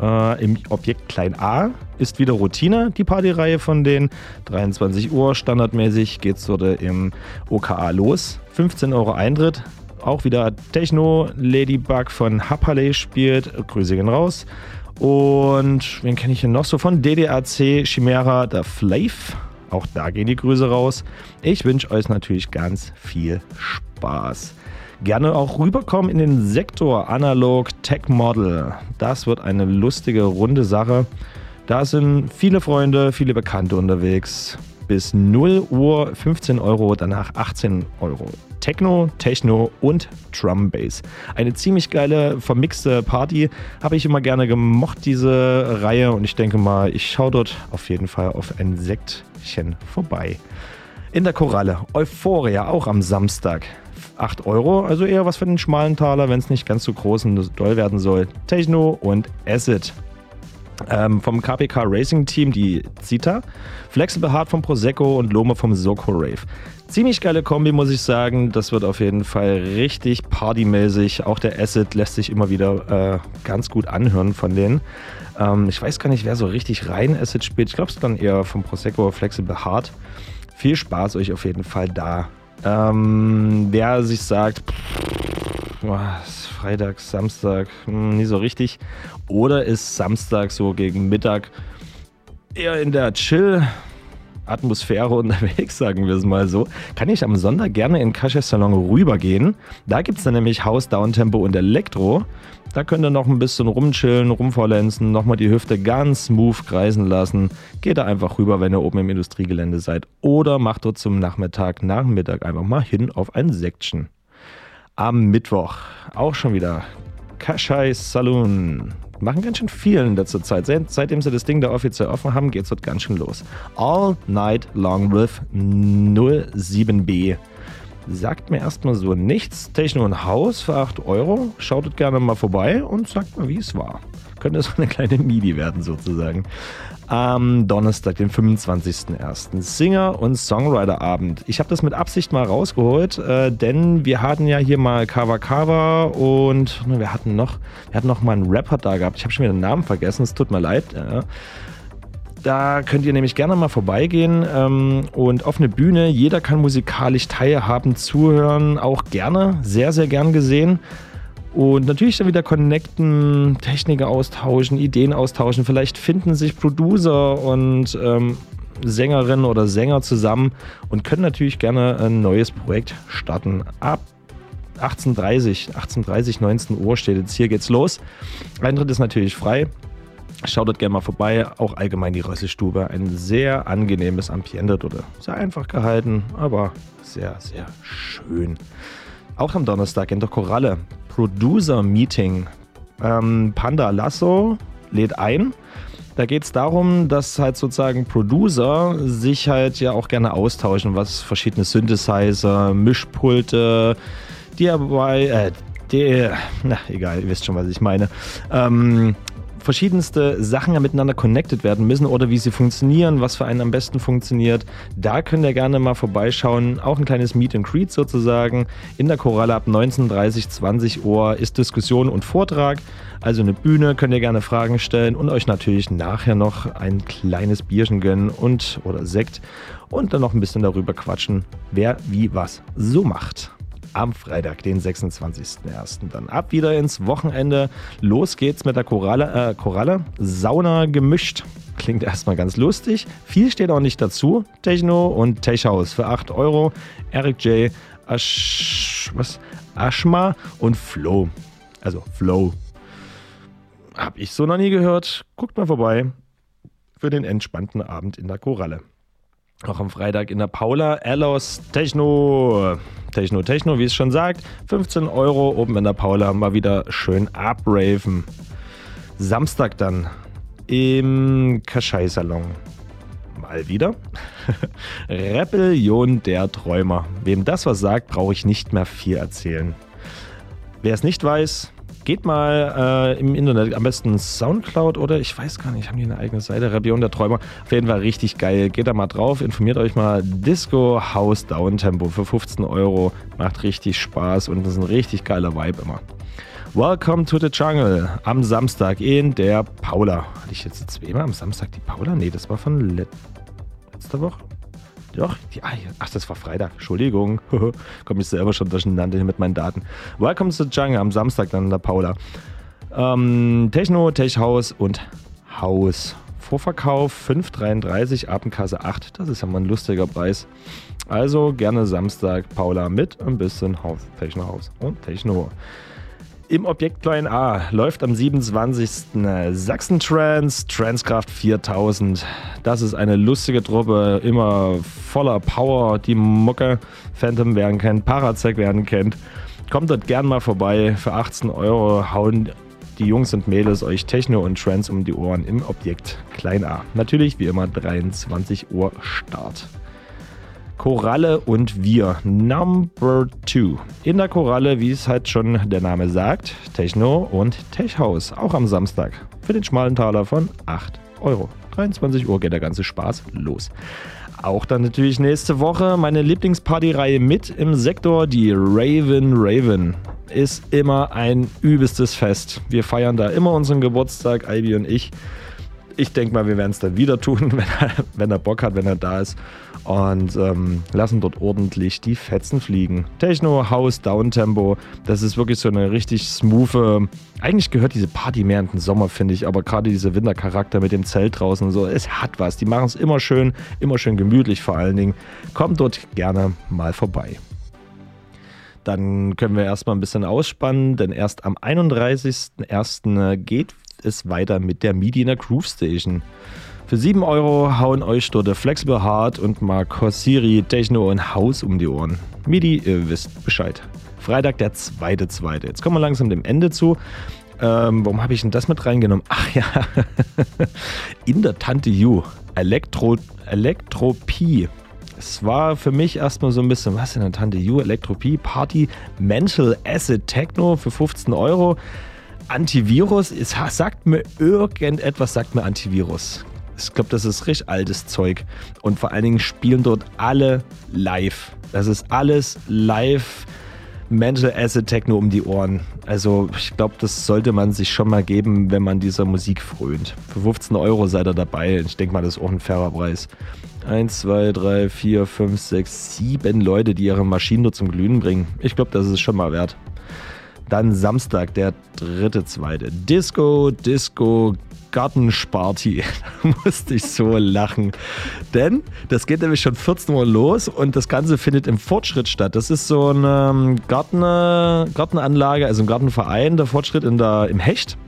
S4: Äh, Im Objekt Klein A ist wieder Routine, die Partyreihe von den 23 Uhr. Standardmäßig geht es dort im OKA los. 15 Euro Eintritt. Auch wieder Techno. Ladybug von Hapale spielt. Grüße gehen raus. Und wen kenne ich hier noch so von? DDAC Chimera, der Flav. Auch da gehen die Grüße raus. Ich wünsche euch natürlich ganz viel Spaß. Gerne auch rüberkommen in den Sektor Analog Tech Model. Das wird eine lustige, runde Sache. Da sind viele Freunde, viele Bekannte unterwegs. Bis 0 Uhr 15 Euro, danach 18 Euro. Techno, Techno und Drum Bass. Eine ziemlich geile, vermixte Party. Habe ich immer gerne gemocht, diese Reihe. Und ich denke mal, ich schaue dort auf jeden Fall auf ein Sektchen vorbei. In der Koralle, Euphoria, auch am Samstag. 8 Euro, also eher was für den schmalen Taler, wenn es nicht ganz so groß und doll werden soll. Techno und Acid. Ähm, vom KPK Racing Team die Zita, Flexible Heart vom Prosecco und Lome vom Soko Rave. Ziemlich geile Kombi, muss ich sagen. Das wird auf jeden Fall richtig partymäßig. Auch der Acid lässt sich immer wieder äh, ganz gut anhören von denen. Ähm, ich weiß gar nicht, wer so richtig rein Acid spielt. Ich glaube, es dann eher vom Prosecco Flexible Heart. Viel Spaß euch auf jeden Fall da. Ähm, wer sich sagt, pff, ist Freitag, Samstag, hm, nie so richtig. Oder ist Samstag so gegen Mittag eher in der Chill- Atmosphäre unterwegs, sagen wir es mal so, kann ich am Sonntag gerne in Kasches Salon rübergehen. Da gibt es dann nämlich Haus, Downtempo und Elektro. Da könnt ihr noch ein bisschen rumchillen, rumfaulenzen, nochmal die Hüfte ganz smooth kreisen lassen. Geht da einfach rüber, wenn ihr oben im Industriegelände seid. Oder macht dort zum Nachmittag, Nachmittag einfach mal hin auf ein Section. Am Mittwoch auch schon wieder Kaschai Saloon. Machen ganz schön viel in letzter Zeit. Seit- Seitdem sie das Ding da offiziell offen haben, geht's dort ganz schön los. All Night Long with 07B. Sagt mir erstmal so nichts. Techno und Haus für 8 Euro. Schaut dort gerne mal vorbei und sagt mal, wie es war. Könnte so eine kleine MIDI werden sozusagen. Am Donnerstag, den 25.01. Singer- und Songwriter-Abend. Ich habe das mit Absicht mal rausgeholt, äh, denn wir hatten ja hier mal Kava Kava und ne, wir hatten noch, wir hatten noch mal einen Rapper da gehabt. Ich habe schon wieder den Namen vergessen, es tut mir leid. Ja. Da könnt ihr nämlich gerne mal vorbeigehen ähm, und offene Bühne. Jeder kann musikalisch teilhaben, zuhören, auch gerne, sehr, sehr gern gesehen. Und natürlich dann wieder connecten, Techniker austauschen, Ideen austauschen. Vielleicht finden sich Producer und ähm, Sängerinnen oder Sänger zusammen und können natürlich gerne ein neues Projekt starten. Ab 18.30 18.30 19 Uhr steht jetzt hier geht's los. Eintritt ist natürlich frei. Schaut dort gerne mal vorbei. Auch allgemein die Rösselstube. Ein sehr angenehmes Ambiente oder sehr einfach gehalten, aber sehr, sehr schön. Auch am Donnerstag in der Koralle. Producer Meeting. Ähm, Panda Lasso lädt ein. Da geht es darum, dass halt sozusagen Producer sich halt ja auch gerne austauschen, was verschiedene Synthesizer, Mischpulte, DIY, äh, die, na egal, ihr wisst schon, was ich meine. Ähm, verschiedenste Sachen ja miteinander connected werden müssen oder wie sie funktionieren, was für einen am besten funktioniert. Da könnt ihr gerne mal vorbeischauen. Auch ein kleines Meet and Greet sozusagen. In der Koralle ab 19.30 20 Uhr ist Diskussion und Vortrag. Also eine Bühne, könnt ihr gerne Fragen stellen und euch natürlich nachher noch ein kleines Bierchen gönnen und oder Sekt und dann noch ein bisschen darüber quatschen, wer wie was so macht am Freitag, den 26.01. Dann ab wieder ins Wochenende. Los geht's mit der Koralle, äh, Koralle. Sauna gemischt. Klingt erstmal ganz lustig. Viel steht auch nicht dazu. Techno und Tech House für 8 Euro. Eric J. Asch, was? Aschma und Flo. Also Flow. Hab ich so noch nie gehört. Guckt mal vorbei für den entspannten Abend in der Koralle. Auch am Freitag in der Paula Ellos Techno. Techno, Techno, wie es schon sagt. 15 Euro oben in der Paula. Mal wieder schön abraven. Samstag dann im Kaschai-Salon. Mal wieder. Rebellion der Träumer. Wem das was sagt, brauche ich nicht mehr viel erzählen. Wer es nicht weiß, geht mal äh, im Internet, am besten Soundcloud oder ich weiß gar nicht, haben die eine eigene Seite, Rebellion der Träumer. Auf jeden Fall richtig geil. Geht da mal drauf, informiert euch mal. Disco House Downtempo für 15 Euro. Macht richtig Spaß und das ist ein richtig geiler Vibe immer. Welcome to the Jungle am Samstag in der Paula. Hatte ich jetzt zweimal am Samstag die Paula? Nee, das war von let letzter Woche. Doch, die, ah, ach, das war Freitag. Entschuldigung. Komme ich selber schon durcheinander hier mit meinen Daten. Welcome to Jungle am Samstag dann der Paula. Ähm, Techno, Tech House und House Vorverkauf 5,33, Abendkasse 8. Das ist ja mal ein lustiger Preis. Also gerne Samstag Paula mit ein bisschen Haus, Technohaus und Techno. Im Objekt Klein A läuft am 27. Sachsen Trans, Transkraft 4000. Das ist eine lustige Truppe, immer voller Power. Die Mucke, Phantom werden kennt, Parazek werden kennt. Kommt dort gern mal vorbei. Für 18 Euro hauen die Jungs und Mädels euch Techno und Trance um die Ohren im Objekt Klein A. Natürlich wie immer 23 Uhr Start. Koralle und wir. Number 2. In der Koralle, wie es halt schon der Name sagt, Techno und Tech House. Auch am Samstag. Für den schmalen Taler von 8 Euro. 23 Uhr geht der ganze Spaß los. Auch dann natürlich nächste Woche meine Lieblingspartyreihe mit im Sektor, die Raven Raven. Ist immer ein übelstes Fest. Wir feiern da immer unseren Geburtstag, Ivy und ich. Ich denke mal, wir werden es dann wieder tun, wenn er, wenn er Bock hat, wenn er da ist. Und ähm, lassen dort ordentlich die Fetzen fliegen. Techno, House, Downtempo. Das ist wirklich so eine richtig smoothe. Eigentlich gehört diese Party mehr in den Sommer, finde ich. Aber gerade dieser Wintercharakter mit dem Zelt draußen und so, es hat was. Die machen es immer schön, immer schön gemütlich vor allen Dingen. Kommt dort gerne mal vorbei. Dann können wir erstmal ein bisschen ausspannen, denn erst am 31.01. geht es weiter mit der der Groove Station. Für 7 Euro hauen euch dort Flexible Heart und Mark Siri, Techno und House um die Ohren. MIDI, ihr wisst Bescheid. Freitag der 2.2. Jetzt kommen wir langsam dem Ende zu. Ähm, warum habe ich denn das mit reingenommen? Ach ja, in der Tante U. Elektro, Elektropie. Es war für mich erstmal so ein bisschen, was in der Tante U? Elektropie, Party, Mental Acid Techno für 15 Euro. Antivirus, es sagt mir irgendetwas, sagt mir Antivirus. Ich glaube, das ist richtig altes Zeug. Und vor allen Dingen spielen dort alle live. Das ist alles live. Mental Acid Techno um die Ohren. Also ich glaube, das sollte man sich schon mal geben, wenn man dieser Musik frönt. Für 15 Euro seid ihr dabei. Ich denke mal, das ist auch ein fairer Preis. 1, 2, 3, 4, 5, 6, 7 Leute, die ihre Maschinen nur zum Glühen bringen. Ich glaube, das ist schon mal wert. Dann Samstag, der dritte, zweite. Disco, Disco, Gartensparty. Da musste ich so lachen. Denn das geht nämlich schon 14 Uhr los und das Ganze findet im Fortschritt statt. Das ist so eine ähm, Garten, Gartenanlage, also ein Gartenverein, der Fortschritt in der, im Hecht.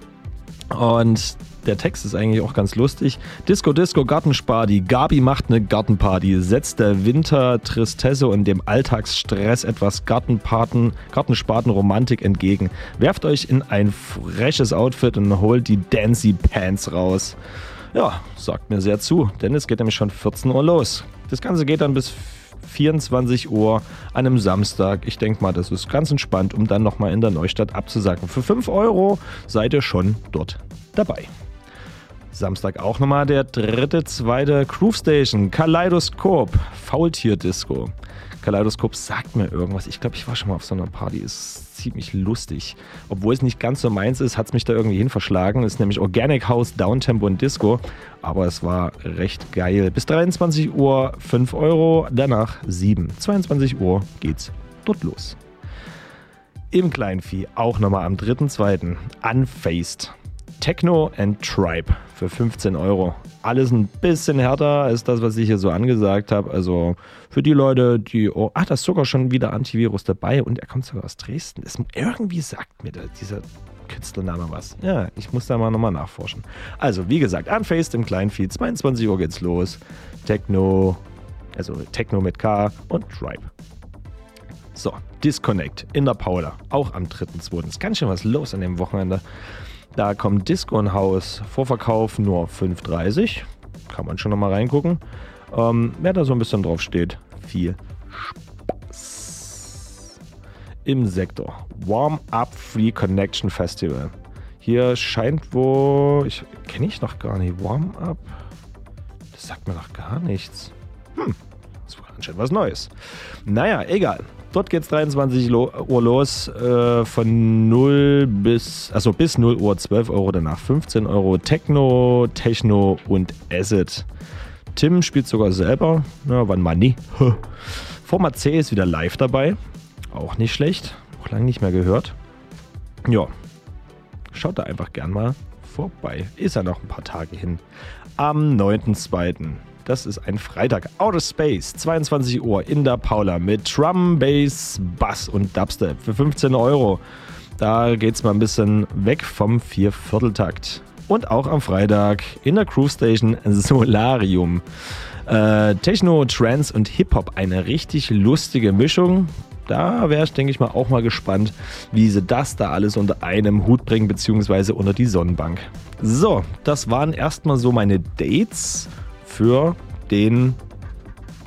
S4: Und der Text ist eigentlich auch ganz lustig. Disco, Disco, Gartensparty. Gabi macht eine Gartenparty. Setzt der Wintertristesse und dem Alltagsstress etwas Gartenpaten, Gartenspaten-Romantik entgegen. Werft euch in ein freches Outfit und holt die Dancy Pants raus. Ja, sagt mir sehr zu, denn es geht nämlich schon 14 Uhr los. Das Ganze geht dann bis 24 Uhr an einem Samstag. Ich denke mal, das ist ganz entspannt, um dann nochmal in der Neustadt abzusacken. Für 5 Euro seid ihr schon dort dabei. Samstag auch nochmal der dritte, zweite Groove Station, Kaleidoskop, Faultier-Disco. Kaleidoskop sagt mir irgendwas. Ich glaube, ich war schon mal auf so einer Party. Ist ziemlich lustig. Obwohl es nicht ganz so meins ist, hat es mich da irgendwie hin verschlagen. Ist nämlich Organic House, Downtempo und Disco. Aber es war recht geil. Bis 23 Uhr 5 Euro, danach 7. 22 Uhr geht's dort los. Im Kleinvieh auch nochmal am 3.2. Unfaced. Techno and Tribe für 15 Euro. Alles ein bisschen härter als das, was ich hier so angesagt habe. Also für die Leute, die. Oh, ach, da ist sogar schon wieder Antivirus dabei und er kommt sogar aus Dresden. Das, irgendwie sagt mir dieser Künstlername was. Ja, ich muss da mal nochmal nachforschen. Also, wie gesagt, Unfaced im Kleinvieh. 22 Uhr geht's los. Techno, also Techno mit K und Tribe. So, Disconnect in der Paula. Auch am 3.2. Ist ganz schön was los an dem Wochenende. Da kommt Disco in Haus. Vorverkauf nur 5,30. Kann man schon nochmal reingucken. Ähm, wer da so ein bisschen drauf steht, viel Spaß. Im Sektor. Warm Up Free Connection Festival. Hier scheint wo. Ich kenne ich noch gar nicht. Warm Up. Das sagt mir noch gar nichts. Hm. Das war anscheinend was Neues. Naja, egal. Dort geht es 23 Lo Uhr los, äh, von 0 bis, also bis 0 Uhr 12 Euro, danach 15 Euro. Techno, Techno und Acid. Tim spielt sogar selber, ja, wann mal nie. Format C ist wieder live dabei, auch nicht schlecht, auch lange nicht mehr gehört. Ja, schaut da einfach gern mal vorbei. Ist ja noch ein paar Tage hin. Am 9.2. Das ist ein Freitag. Outer Space, 22 Uhr in der Paula mit Drum, Bass, Bass und Dubstep für 15 Euro. Da geht's mal ein bisschen weg vom Viervierteltakt. Und auch am Freitag in der Crew Station Solarium. Äh, Techno, Trance und Hip-Hop, eine richtig lustige Mischung. Da wäre ich, denke ich mal, auch mal gespannt, wie sie das da alles unter einem Hut bringen, beziehungsweise unter die Sonnenbank. So, das waren erstmal so meine Dates für den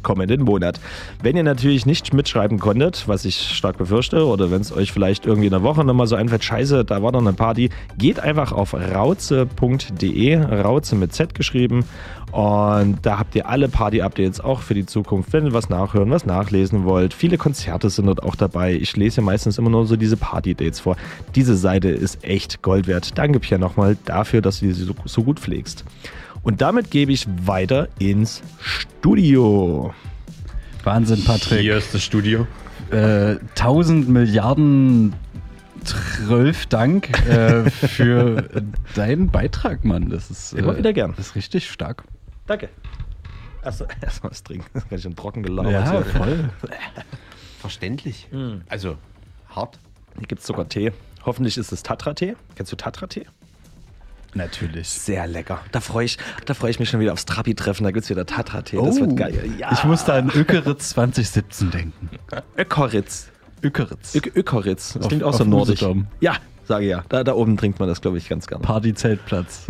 S4: kommenden Monat. Wenn ihr natürlich nicht mitschreiben konntet, was ich stark befürchte, oder wenn es euch vielleicht irgendwie in der Woche nochmal so einfällt, scheiße, da war noch eine Party, geht einfach auf rauze.de, Rauze mit Z geschrieben. Und da habt ihr alle Party-Updates auch für die Zukunft, wenn ihr was nachhören, was nachlesen wollt. Viele Konzerte sind dort auch dabei. Ich lese meistens immer nur so diese Party-Dates vor. Diese Seite ist echt Gold wert. Danke, Pierre, nochmal dafür, dass du sie so, so gut pflegst. Und damit gebe ich weiter ins Studio.
S5: Wahnsinn, Patrick.
S13: Hier ist das Studio.
S5: Äh, 1000 Milliarden Zwölf Dank äh, für deinen Beitrag, Mann. Das ist
S4: Immer wieder gern.
S5: Das ist richtig stark.
S4: Danke. Achso, erstmal was trinken. Das ist ganz schön trocken gelaufen.
S5: Ja, voll.
S13: Verständlich.
S4: Mhm.
S13: Also, hart.
S4: Hier gibt es sogar Tee. Hoffentlich ist es Tatra-Tee. Kennst du Tatra-Tee?
S5: Natürlich.
S4: Sehr lecker. Da freue ich, da freu ich mich schon wieder aufs Trabi-Treffen. Da gibt es wieder Tatra-Tee. Das wird geil. Ja.
S5: Oh. Ich musste an Ökeritz 2017 denken.
S4: Ökoritz.
S5: Ökeritz.
S4: Ö Ökoritz. Das
S5: Auf-
S4: klingt auch so nordisch.
S5: Usedom.
S4: Ja, sage ja. Da, da oben trinkt man das, glaube ich, ganz gerne.
S5: Party-Zeltplatz.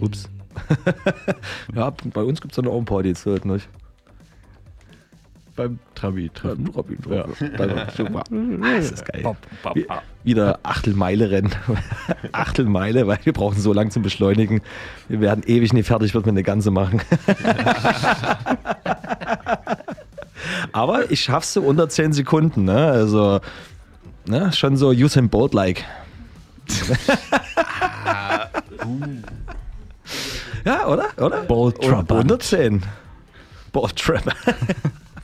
S4: Ups. ja, bei uns gibt es eine Party jetzt halt nicht.
S5: Beim Trabi-Treffen.
S4: Trabi,
S5: Ja.
S4: Also, super. Das ist geil. Wie- Wieder Achtelmeile-Rennen. Achtelmeile, weil wir brauchen so lang zum Beschleunigen. Wir werden ewig nicht fertig, wird man eine ganze machen. Aber ich schaff's so unter 10 Sekunden, ne? Also, ne? schon so Usain Bolt-like. ja, oder? oder?
S5: Bolt
S4: Oder
S5: Trabant.
S4: Unter 10. Bolt Trabant.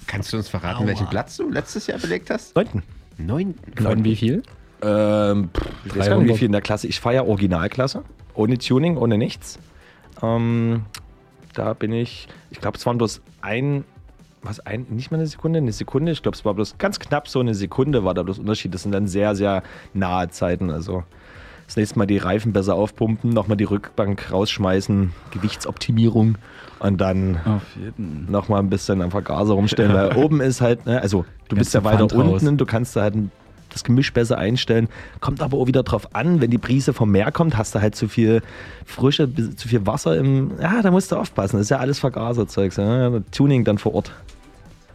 S13: Kannst du uns verraten, welchen Platz du letztes Jahr belegt hast?
S4: Neunten.
S13: Neunten.
S6: Von wie viel?
S4: Ähm, pff, ich weiß gar nicht, wie viel in der Klasse. Ich fahre ja Originalklasse. Ohne Tuning, ohne nichts. Ähm, da bin ich, ich glaube, es waren bloß ein, was, ein, nicht mal eine Sekunde, eine Sekunde. Ich glaube, es war bloß ganz knapp so eine Sekunde war da bloß Unterschied. Das sind dann sehr, sehr nahe Zeiten. Also das nächste Mal die Reifen besser aufpumpen, nochmal die Rückbank rausschmeißen, Gewichtsoptimierung und dann nochmal ein bisschen am Vergaser rumstellen, weil oben ist halt, ne, also du bist ja weiter
S5: Pfand raus.
S4: unten, du kannst da halt das Gemisch besser einstellen. Kommt aber auch wieder drauf an, wenn die Brise vom Meer kommt, hast du halt zu viel Frische, zu viel Wasser im. Ja, da musst du aufpassen. Das ist ja alles Vergaserzeugs. Ja. Tuning dann vor Ort.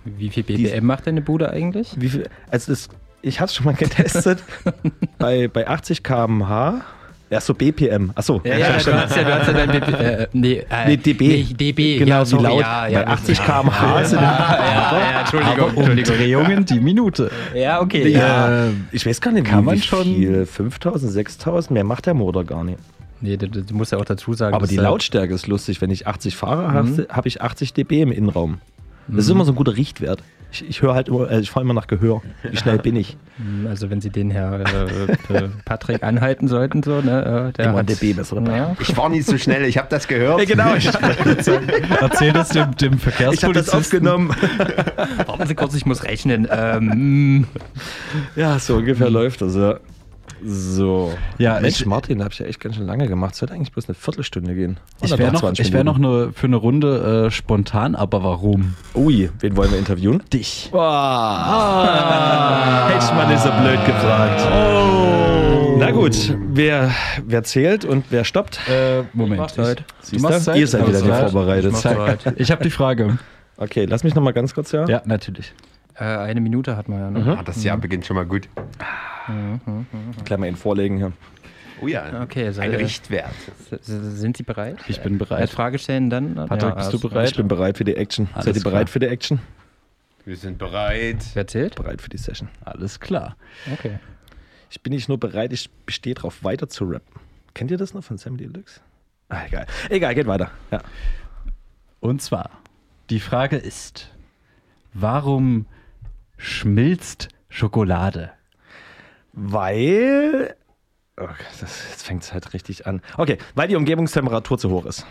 S6: Wie viel BPM macht deine Bude eigentlich?
S4: Wie viel? Also das, ich habe es schon mal getestet. bei, bei 80 km/h. Ja, so BPM. Achso.
S6: Ja, ja, du hast ja, du hast ja dein BP, äh, nee, äh,
S4: Nee, DB.
S6: Nee, DB,
S4: Genau,
S6: ja, sorry,
S4: laut.
S6: ja, ja,
S4: bei 80
S6: ja,
S4: km/h sind.
S6: Ja, ja, ja, Entschuldigung,
S5: Aber
S6: Entschuldigung.
S5: Umdrehungen die Minute.
S6: Ja, okay.
S4: Ja,
S5: Äh,
S4: ich weiß gar nicht,
S5: kann man schon-
S4: viel. 5000, 6000? Mehr macht der Motor gar nicht.
S6: Nee, du, du musst ja auch dazu sagen,
S4: Aber die Lautstärke ist lustig. Wenn ich 80 fahre, habe hab ich 80 dB im Innenraum. Das
S6: Mhm.
S4: ist immer so ein guter Richtwert. Ich, ich höre halt immer, äh, ich fahre immer nach Gehör. Wie schnell bin ich?
S6: Also wenn Sie den Herr äh, Patrick anhalten sollten, so, ne? Äh, der
S4: Immer dB bessere
S6: ja.
S13: Ich war nicht so schnell, ich habe das gehört.
S4: Ja, genau. Ich,
S5: Erzähl das dem, dem
S4: ich habe das
S5: Verkehrspolizisten.
S4: aufgenommen.
S6: Warten Sie kurz, ich muss rechnen. Ähm,
S4: Ja, so ungefähr läuft das, ja. So.
S5: Ja,
S4: Mensch,
S5: ich-
S4: Martin, habe ich ja echt ganz schön lange gemacht. Es sollte eigentlich bloß eine Viertelstunde gehen.
S5: Ich wäre noch,
S4: 20
S5: ich wär noch eine, für eine Runde äh, spontan, aber warum?
S4: Ui, wen wollen wir interviewen?
S5: Dich.
S4: Ah. Hätte ich mal nicht so blöd gefragt.
S5: Oh.
S4: Na gut, wer, wer zählt und wer stoppt?
S5: Äh, Moment.
S6: mach Zeit.
S4: Siehst
S5: machst
S4: du?
S5: Zeit?
S4: Ihr seid wieder nicht vorbereitet.
S6: Ich.
S5: Ich habe die Frage.
S4: Okay, lass mich noch mal ganz kurz, ja?
S5: Ja, natürlich.
S6: Äh, eine Minute hat man ja. Ne?
S4: Mhm.
S13: Ah, das Jahr beginnt schon mal gut.
S4: Gleich mal ihn vorlegen hier.
S13: Oh ja,
S6: Okay, also,
S13: ein
S6: äh,
S13: Richtwert.
S6: Sind Sie bereit?
S5: Ich bin bereit.
S6: Als Frage stellen dann?
S5: Patrick, bist du bereit?
S4: Ich bin bereit für die Action.
S5: Alles
S4: Seid ihr bereit
S5: klar.
S4: für die Action?
S13: Wir sind bereit.
S6: Wer zählt?
S4: Bereit für die Session.
S5: Alles klar.
S6: Okay.
S4: Ich bin nicht nur bereit, ich bestehe darauf, weiter zu rappen. Kennt ihr das noch von Sam Deluxe? Ah, egal. Egal, geht weiter. Ja.
S5: Und zwar, die Frage ist, warum schmilzt Schokolade?
S4: Weil Oh, das, jetzt fängt es halt richtig an. Okay, weil die Umgebungstemperatur zu hoch ist.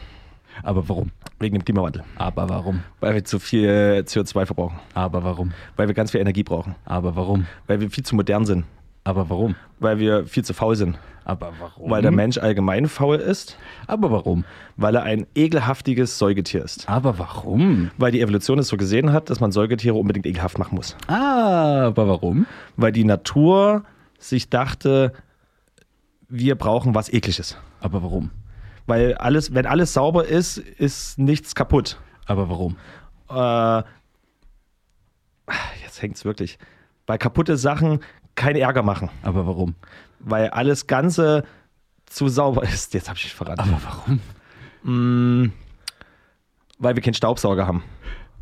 S5: Aber warum?
S4: Wegen dem Klimawandel.
S5: Aber warum?
S4: Weil wir zu viel CO2 verbrauchen.
S5: Aber warum?
S4: Weil wir ganz viel Energie brauchen.
S5: Aber warum?
S4: Weil wir viel zu modern sind.
S5: Aber warum?
S4: Weil wir viel zu faul sind.
S5: Aber warum?
S4: Weil der Mensch allgemein faul ist.
S5: Aber warum?
S4: Weil er ein ekelhaftiges Säugetier ist.
S5: Aber warum?
S4: Weil die Evolution es so gesehen hat, dass man Säugetiere unbedingt ekelhaft machen muss.
S5: Ah, aber warum?
S4: Weil die Natur sich dachte, wir brauchen was Ekliges.
S5: Aber warum?
S4: Weil alles, wenn alles sauber ist, ist nichts kaputt.
S5: Aber warum?
S4: Äh, jetzt hängt's wirklich. Weil kaputte Sachen keinen Ärger machen.
S5: Aber warum?
S4: Weil alles Ganze zu sauber ist. Jetzt habe ich mich verraten.
S5: Aber warum?
S4: Mm, weil wir keinen Staubsauger haben.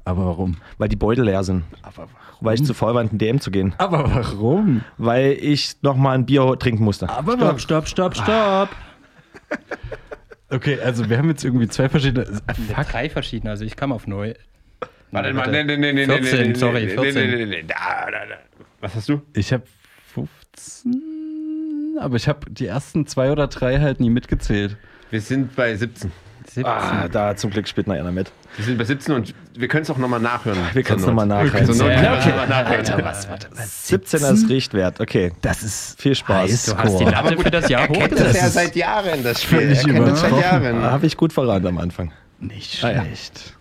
S5: Aber warum?
S4: Weil die Beutel leer sind.
S5: Aber warum?
S4: Weil ich zu voll war, in den DM zu gehen.
S5: Aber warum?
S4: Weil ich nochmal ein Bier trinken musste.
S5: Aber stopp, stopp, stopp, stopp. Okay, also wir haben jetzt irgendwie zwei verschiedene.
S6: Fuck. Drei verschiedene, also ich kam auf neu.
S13: Warte mal, nee, nee, nee, nee,
S6: 14,
S13: nee, nee,
S6: sorry,
S13: nee,
S6: 14.
S13: Nee, nee, nee, nee. Da, da, da. Was hast du?
S5: Ich habe 15, aber ich habe die ersten zwei oder drei halt nie mitgezählt.
S13: Wir sind bei 17.
S6: 17.
S4: Ah, da zum Glück spielt noch einer mit.
S13: Wir sind bei 17 und wir können es auch nochmal nachhören.
S4: Wir können es nochmal nachhören.
S13: Not
S4: Ja,
S13: können wir
S4: okay.
S13: es nochmal nachhören.
S5: Alter, was, warte, was?
S4: 17 als Richtwert, okay.
S5: Das ist
S4: Viel Spaß.
S5: Highscore.
S6: Du hast die Latte für das Jahr
S13: kennt
S6: hochgesetzt.
S13: das ja seit Jahren, das Spiel. Er kennt das seit. Jahren.
S4: Habe ich gut verraten am Anfang.
S5: nicht
S4: Ah, ja.
S5: schlecht.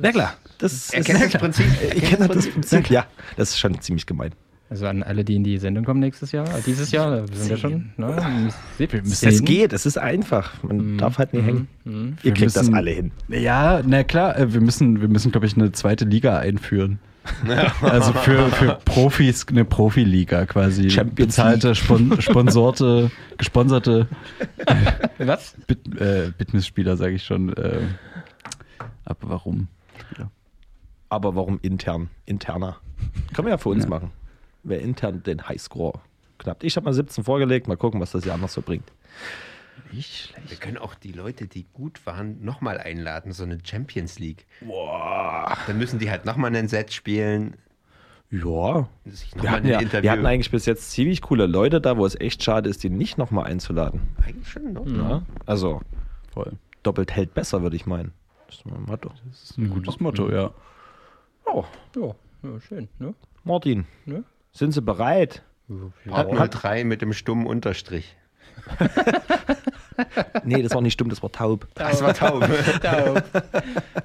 S4: Na klar. Das
S13: Er
S4: ist
S13: kennt das Prinzip.
S4: Ich
S13: kennt
S4: kenne das Prinzip. Ja, das ist schon ziemlich gemein.
S6: Also an alle, die in die Sendung kommen nächstes Jahr, äh, dieses Jahr, da sind wir schon. Ne?
S4: Es geht, es ist einfach. Man darf halt nie hängen. Ihr
S5: Wir
S4: kriegt das
S5: müssen-
S4: alle hin.
S5: Ja, na klar, äh, wir müssen, wir müssen, glaube ich, eine zweite Liga einführen. Also für, für Profis eine Profiliga quasi.
S4: Champions
S5: Bezahlte, spon sponsorte, gesponserte
S6: Was?
S5: Bit, äh, Bitness-Spieler, sage ich schon. Äh, aber warum?
S4: Aber warum intern? Interner. Können wir ja für uns machen. Wer intern den Highscore knappt. Ich habe mal 17 vorgelegt. Mal gucken, was das Jahr noch so bringt.
S5: Nicht schlecht.
S13: Wir können auch die Leute, die gut waren, nochmal einladen, so eine Champions League.
S4: Boah.
S13: Dann müssen die halt nochmal einen Set spielen.
S4: Ja. Wir hatten,
S13: ein
S4: ja, wir hatten eigentlich bis jetzt ziemlich coole Leute da, wo es echt schade ist, die nicht nochmal einzuladen.
S13: Eigentlich schon, ne?
S4: Ja? Also,
S5: Voll.
S4: doppelt hält besser, würde ich meinen. Das ist mein Motto.
S5: Das ist ein gutes Motto, ja.
S4: Oh,
S6: Ja, ja schön. Ne?
S4: Martin,
S6: Ne?
S4: Sind Sie bereit?
S13: Part 03 mit dem stummen Unterstrich.
S4: Nee, das war nicht stumm, das war taub.
S13: Das war taub.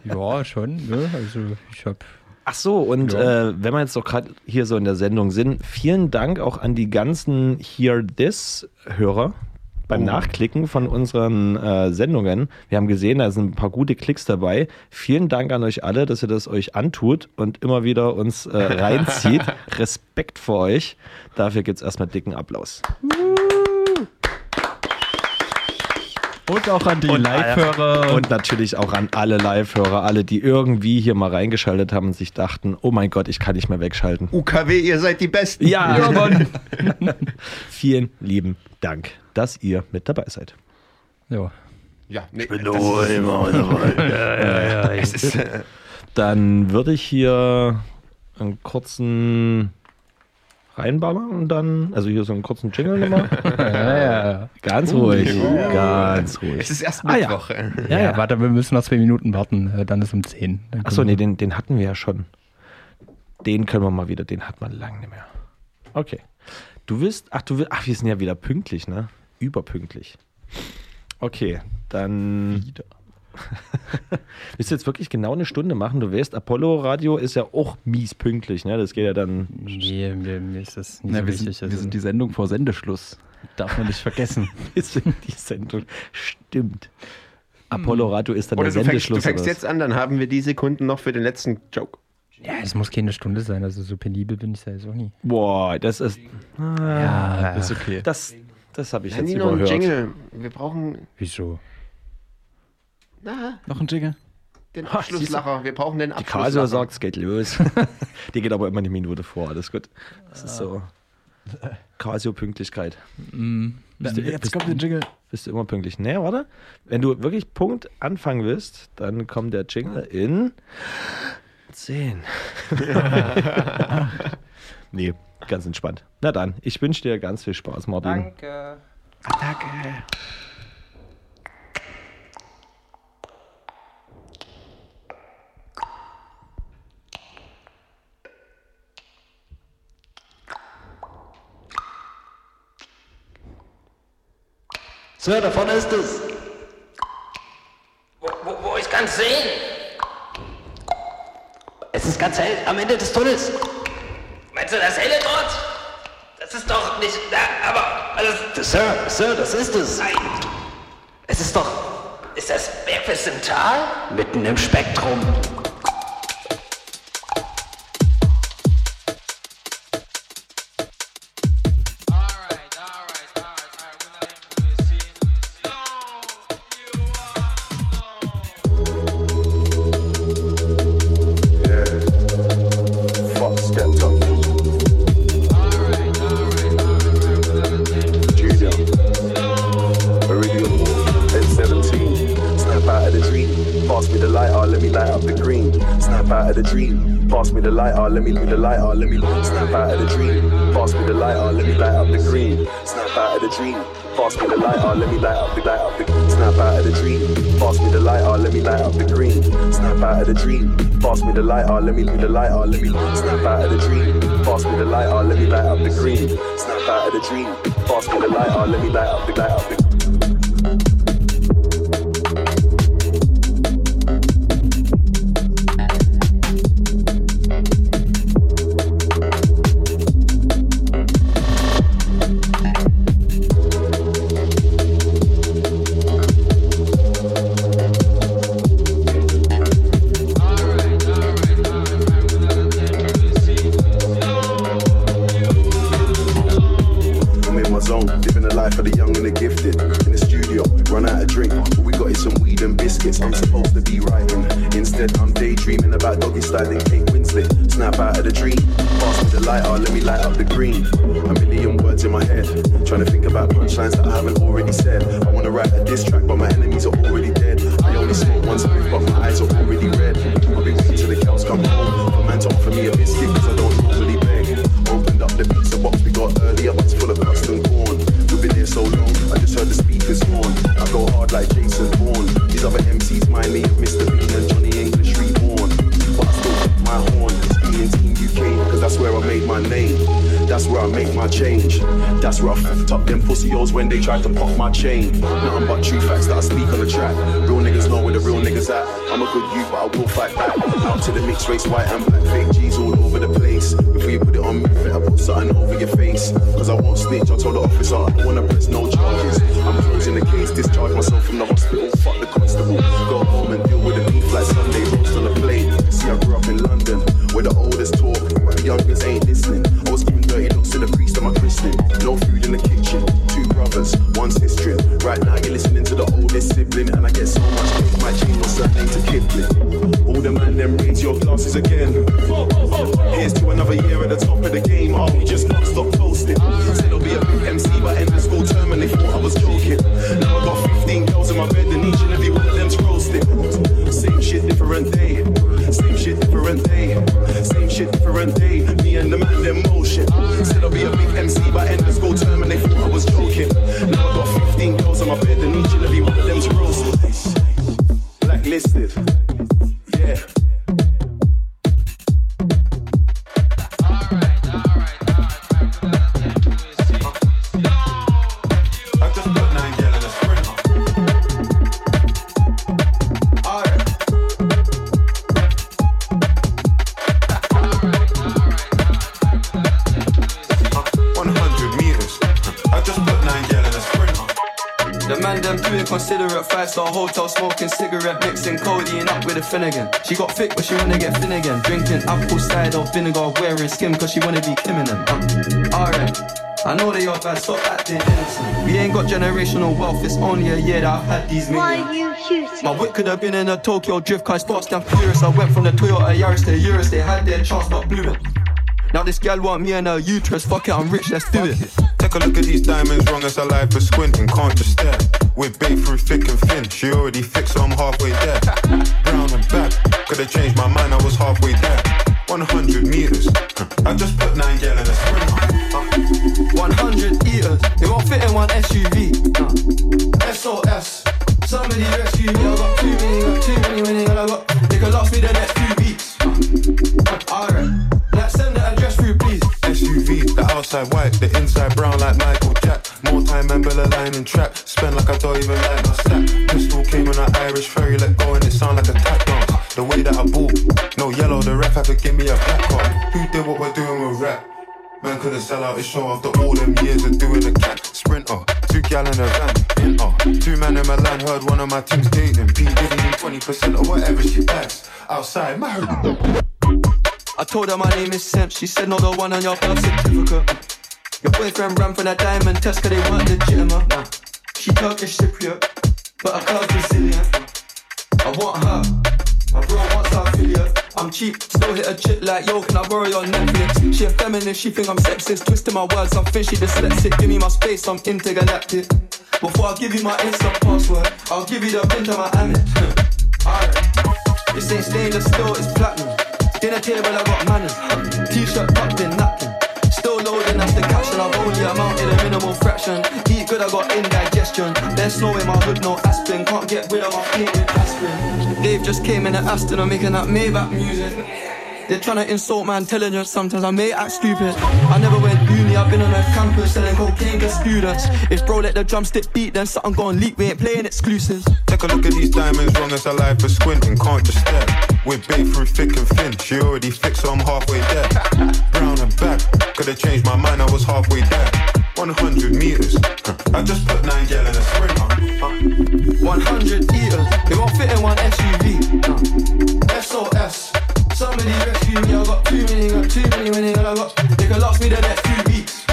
S6: Ja, schon. Ne? Also ich habe
S4: Ach so, und äh, wenn wir jetzt doch gerade hier so in der Sendung sind, vielen Dank auch an die ganzen Hear This-Hörer beim Nachklicken von unseren äh, Sendungen. Wir haben gesehen, da sind ein paar gute Klicks dabei. Vielen Dank an euch alle, dass ihr das euch antut und immer wieder uns äh, reinzieht. Respekt vor euch. Dafür gibt es erstmal dicken Applaus.
S5: Und auch an die Live-Hörer.
S4: Und natürlich auch an alle Live-Hörer, alle, die irgendwie hier mal reingeschaltet haben und sich dachten, oh mein Gott, ich kann nicht mehr wegschalten.
S13: UKW, ihr seid die Besten.
S4: Ja, Vielen lieben Dank, dass ihr mit dabei seid.
S6: ja.
S13: Ja, nee,
S4: bin
S13: das
S4: nur
S13: ist-
S4: immer dabei.
S13: Es ist, äh,
S4: Dann würde ich hier einen kurzen reinballern und dann, also hier so einen kurzen Jingle nochmal.
S6: Ja, ja.
S4: Ganz ruhig, ganz ruhig.
S13: es ist erst
S4: Ah, ja.
S13: Mittwoch.
S4: Ja,
S6: Ja,
S4: ja.
S6: warte, wir müssen noch zwei Minuten warten, äh, dann ist um 10. Dann
S4: Achso, nee, den, den hatten wir ja schon. Den können wir mal wieder, den hat man lange nicht mehr. Okay. Du willst, ach, du willst, ach, wir sind ja wieder pünktlich, ne? Überpünktlich. Okay, dann.
S5: Wieder.
S4: Willst du jetzt wirklich genau eine Stunde machen? Du weißt, Apollo Radio ist ja auch mies pünktlich, ne? Das geht ja dann.
S6: Nee, mir, mir ist das nicht
S5: Na,
S6: so
S5: wir,
S6: wichtig.
S5: sind, wir
S6: also-
S5: sind die Sendung vor Sendeschluss. Darf man nicht vergessen.
S4: Ist in die Sendung. Stimmt. Apollo Radio ist dann
S13: Oder
S4: der
S13: du fängst, du
S4: Sendeschluss.
S13: fängst
S4: oder
S13: jetzt an, dann haben wir die Sekunden noch für den letzten Joke.
S6: ja, es muss keine Stunde sein, also so penibel bin ich da jetzt auch nie.
S4: Boah, das ist.
S6: Ja,
S5: Ist okay.
S4: Das, das habe ich
S13: Ja,
S4: jetzt
S13: nie noch ein
S4: überhört.
S13: Jingle. Wir brauchen
S6: Wieso?
S13: na,
S5: Noch ein Jingle?
S13: den Abschlusslacher. Wir brauchen den
S4: Abschlusslacher. Die
S13: Kaso
S4: sagt, es geht los. die geht aber immer eine Minute vor. Alles gut. Das ist so. Casio-Pünktlichkeit. Mhm. Bist du,
S5: Jetzt
S4: bist,
S5: kommt der Jingle.
S4: Bist du immer pünktlich? Nee, warte. Wenn du wirklich Punkt anfangen willst, dann kommt der Jingle in 10. nee, ganz entspannt. Na dann, ich wünsche dir ganz viel Spaß, Martin.
S6: Danke.
S1: Danke.
S3: Sir, da vorne ist es. Wo, wo, wo ich kann sehen? Es ist ganz hell, am Ende des Tunnels. Meinst du das helle dort? Das ist doch nicht. Na, aber. Also, Sir, Sir, das ist es. Nein. Es ist doch. Ist das Memphis im Tal? Mitten im Spektrum.
S14: me the lighter, oh, let me the light, lighter, let me snap out of the dream. Pass me the light, lighter, let me light up the green. Snap out of the dream. Pass me the light, lighter, let me light up the light up the
S15: wealth, it's only a year that I've had these millions.
S16: Why you shooting?
S15: My wit could have been in a Tokyo drift car, it's fast and furious. I went from the Toyota Yaris to Eurus, they had their chance but blew it. Now this gal want me and her uterus, fuck it, I'm rich, let's do it.
S17: Take a look at these diamonds, wrong as a life, for squinting, can't just stare. We're bait through thick and thin, she already fixed, so I'm halfway there. Brown and back, could've changed my mind, I was halfway there. 100 meters. I just put nine gal in a sprint. Uh,
S15: 100 eaters, they won't fit in one SUV. Uh, SOS, somebody rescue me. I got too many, got too many winning, and I got they could last me the next few weeks. Uh, Alright, let's send the address through, please.
S17: SUV, the outside white, the inside brown like Michael Jack. More time, member the line and trap. Spend like I don't even like my stack. Pistol came on an Irish ferry, let go and it sound like a tap dance. The way that I bought, no yellow, the ref had to give me a black card. Who did what we're doing with rap? Man couldn't sell out his show after all them years of doing a cat sprinter. Two gal in a van, in uh. Two man in Milan heard one of my teams dating. P Diddy need 20% or whatever she backs. Outside, my
S15: I told her my name is Sam. She said, no, the one on your birth certificate. Your boyfriend ran for that diamond test cause they weren't legitimate. Nah. She Turkish Cypriot, but her girl's Brazilian. I want her. Bro wants her affiliate. I'm cheap, still hit a chick like, yo, can I borrow your Netflix? She a feminist, she think I'm sexist. Twisting my words, I'm fishy dyslexic. Give me my space, I'm intergalactic. Before I give you my Insta password, I'll give you the pin to my Amex. Alright. This ain't stainless steel, it's platinum. Dinner table, I got manners. T-shirt tucked in, napkin. Still loading, that's the caption. I've only amounted a minimal fraction. Eat good, I got indigestion. There's snow in my hood, no aspirin. Can't get rid of my pain with aspirin. Dave just came in at Aston, I'm making that Maybach music. They're trying to insult my intelligence, sometimes I may act stupid. I never went uni, I've been on a campus selling cocaine to students. If bro let the drumstick beat, then something gon' leak, we ain't playing exclusives.
S17: Take a look at these diamonds, wrong as a life for squinting, can't just stare. We're baked through thick and thin, she already fixed, so I'm halfway there. Brown and back, could've changed my mind, I was halfway there. 100 meters. I just put nine gal in a sprint. Uh,
S15: 100 eaters, they won't fit in one SUV. SOS, somebody rescue me. I got too many, got too many winning, and I got they could last me the next few weeks.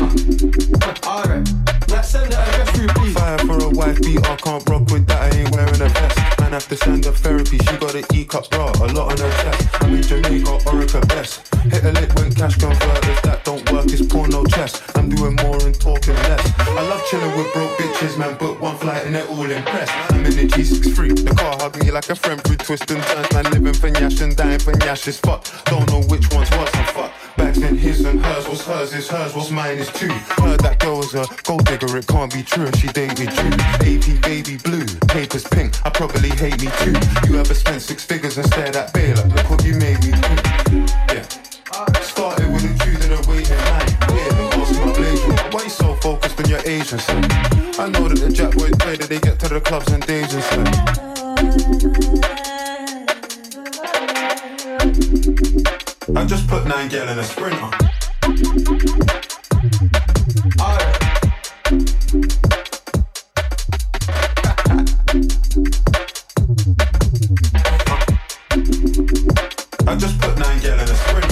S15: Alright, send through, please.
S17: Fire for a wife beat, I can't rock with that, I ain't wearing a vest. Man, have to send her therapy, she got an E-cup bra, a lot on her chest. I'm in Jamaica, Orica best. Hit a lick when cash converters, that don't work, it's porno chess. I'm doing more and talking less. I love chilling with broke bitches, man, book one flight and they're all impressed. I'm in the G63, the car hugging you like a friend through twists and turns, man, living for and dying for Nyash is fuck. Don't know which one's worse, I'm fuck. Bags in his and hers, what's hers is hers, what's mine is two. Heard that girl was a gold digger, it can't be true if she dated you. AP baby blue, papers pink, I probably hate me too. You ever spent six figures and stared at Baylor? Look what you made me do. Yeah. Started with a Jew that are waiting line. Yeah, then lost my. Why you so focused on your Asian son? I know that the Jack boys play that they get to the clubs and days and stuff. I just put nine gal in a sprinter. I just put nine gal in a sprinter.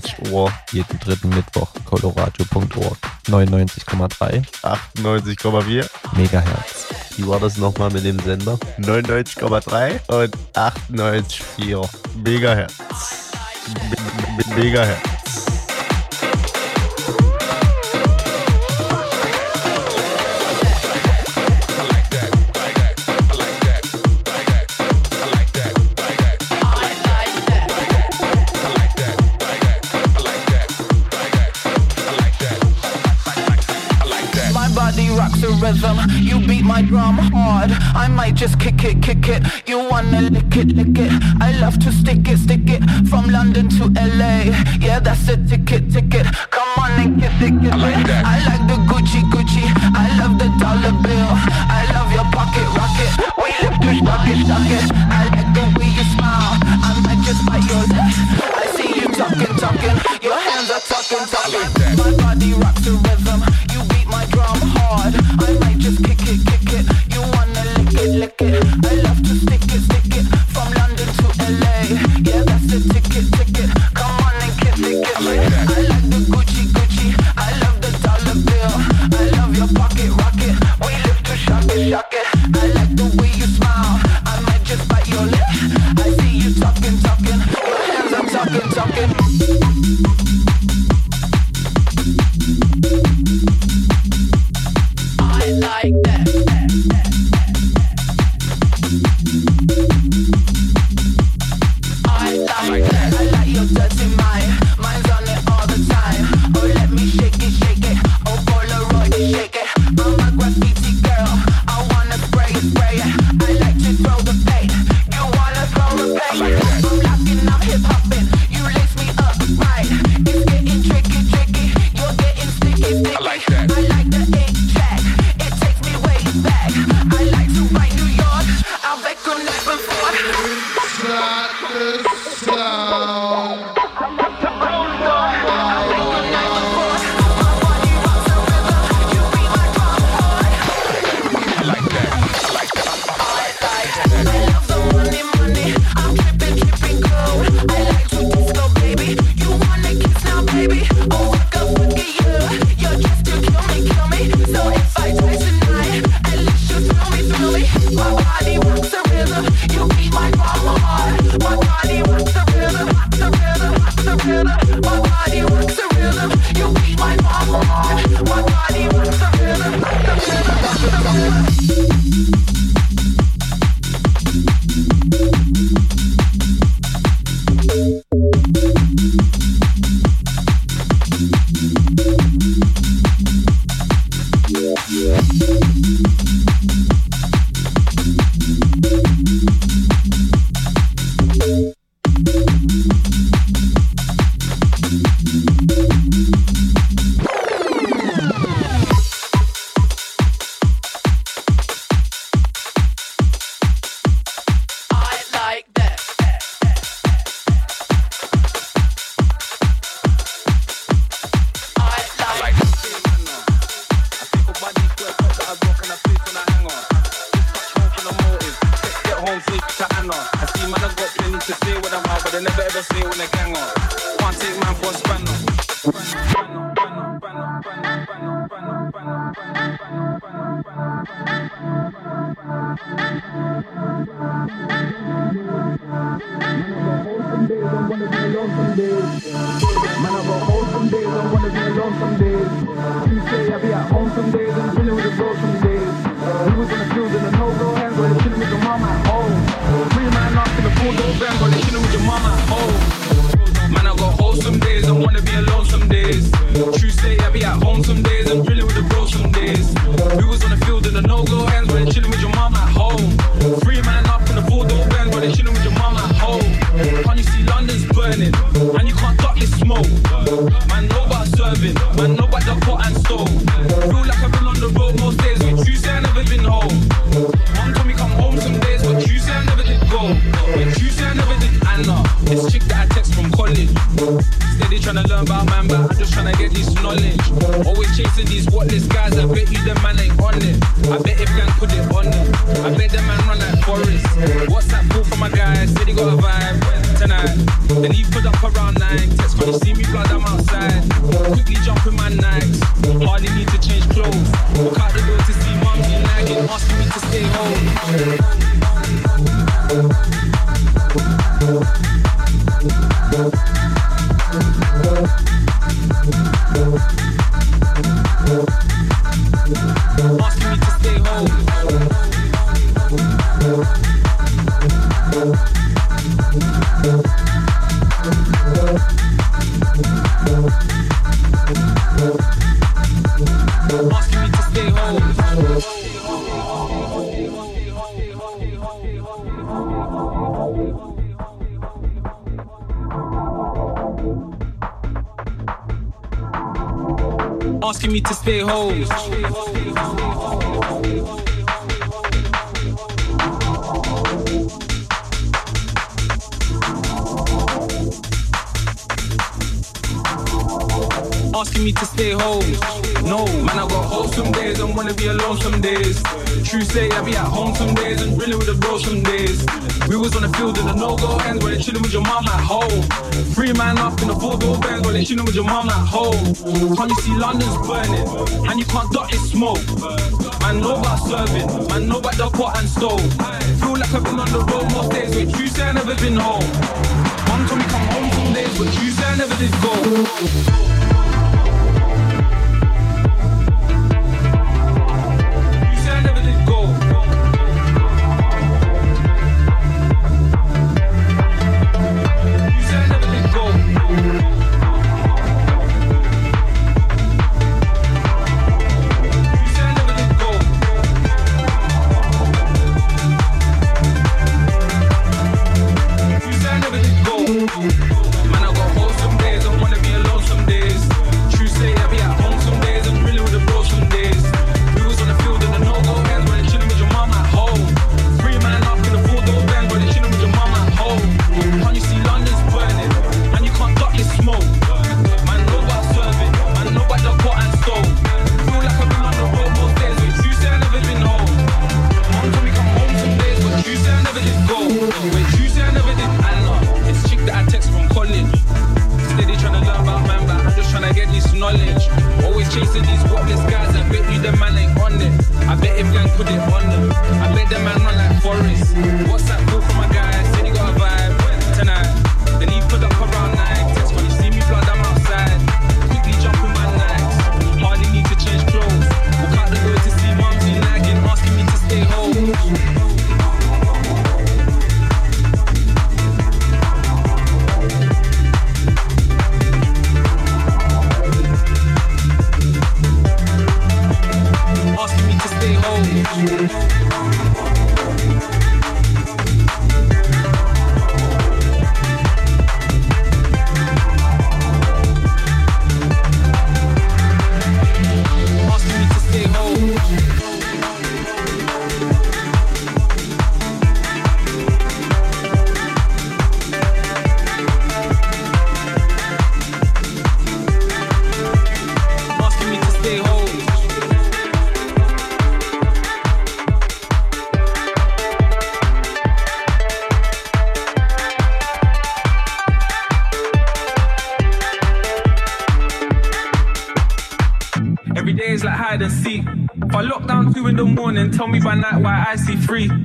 S11: 20 Uhr
S18: jeden dritten Mittwoch coloradio.org 99,3
S11: 98,4
S18: Megahertz.
S11: Wie war das nochmal mit dem Sender? 99,3 und 98,4 Megahertz. Megahertz.
S19: rhythm. You beat my drum hard. I might just kick it, kick it. You wanna lick it, lick it. I love to stick it, stick it. From London to LA Yeah, that's a ticket, ticket. Come on and get it, get it I like, that. I like the Gucci, Gucci. I love the dollar bill. I love your pocket rocket. We live to suck it, suck it I like the way you smile. I might just bite your lips I see you talking, talking. Your hands are talking, talking. Like My body rocks the rhythm.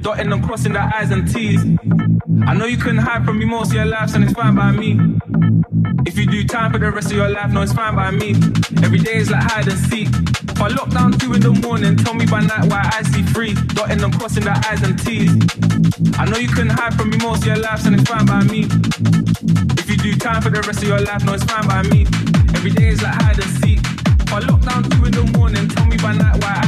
S19: Dotting and crossing the I's and T's. I know you couldn't hide from me most of your life, and it's fine by me. If you do time for the rest of your life, no, it's fine by me. Every day is like hide and seek. If I lock down two in the morning, tell me by night why I see three. Dotting and crossing the I's and T's. I know you couldn't hide from me most of your life, and it's fine by me. If you do time for the rest of your life, no, it's fine by me. Every day is like hide and seek. If I lock down two in the morning, tell me by night why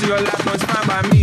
S19: to your life, no, it's fine by me.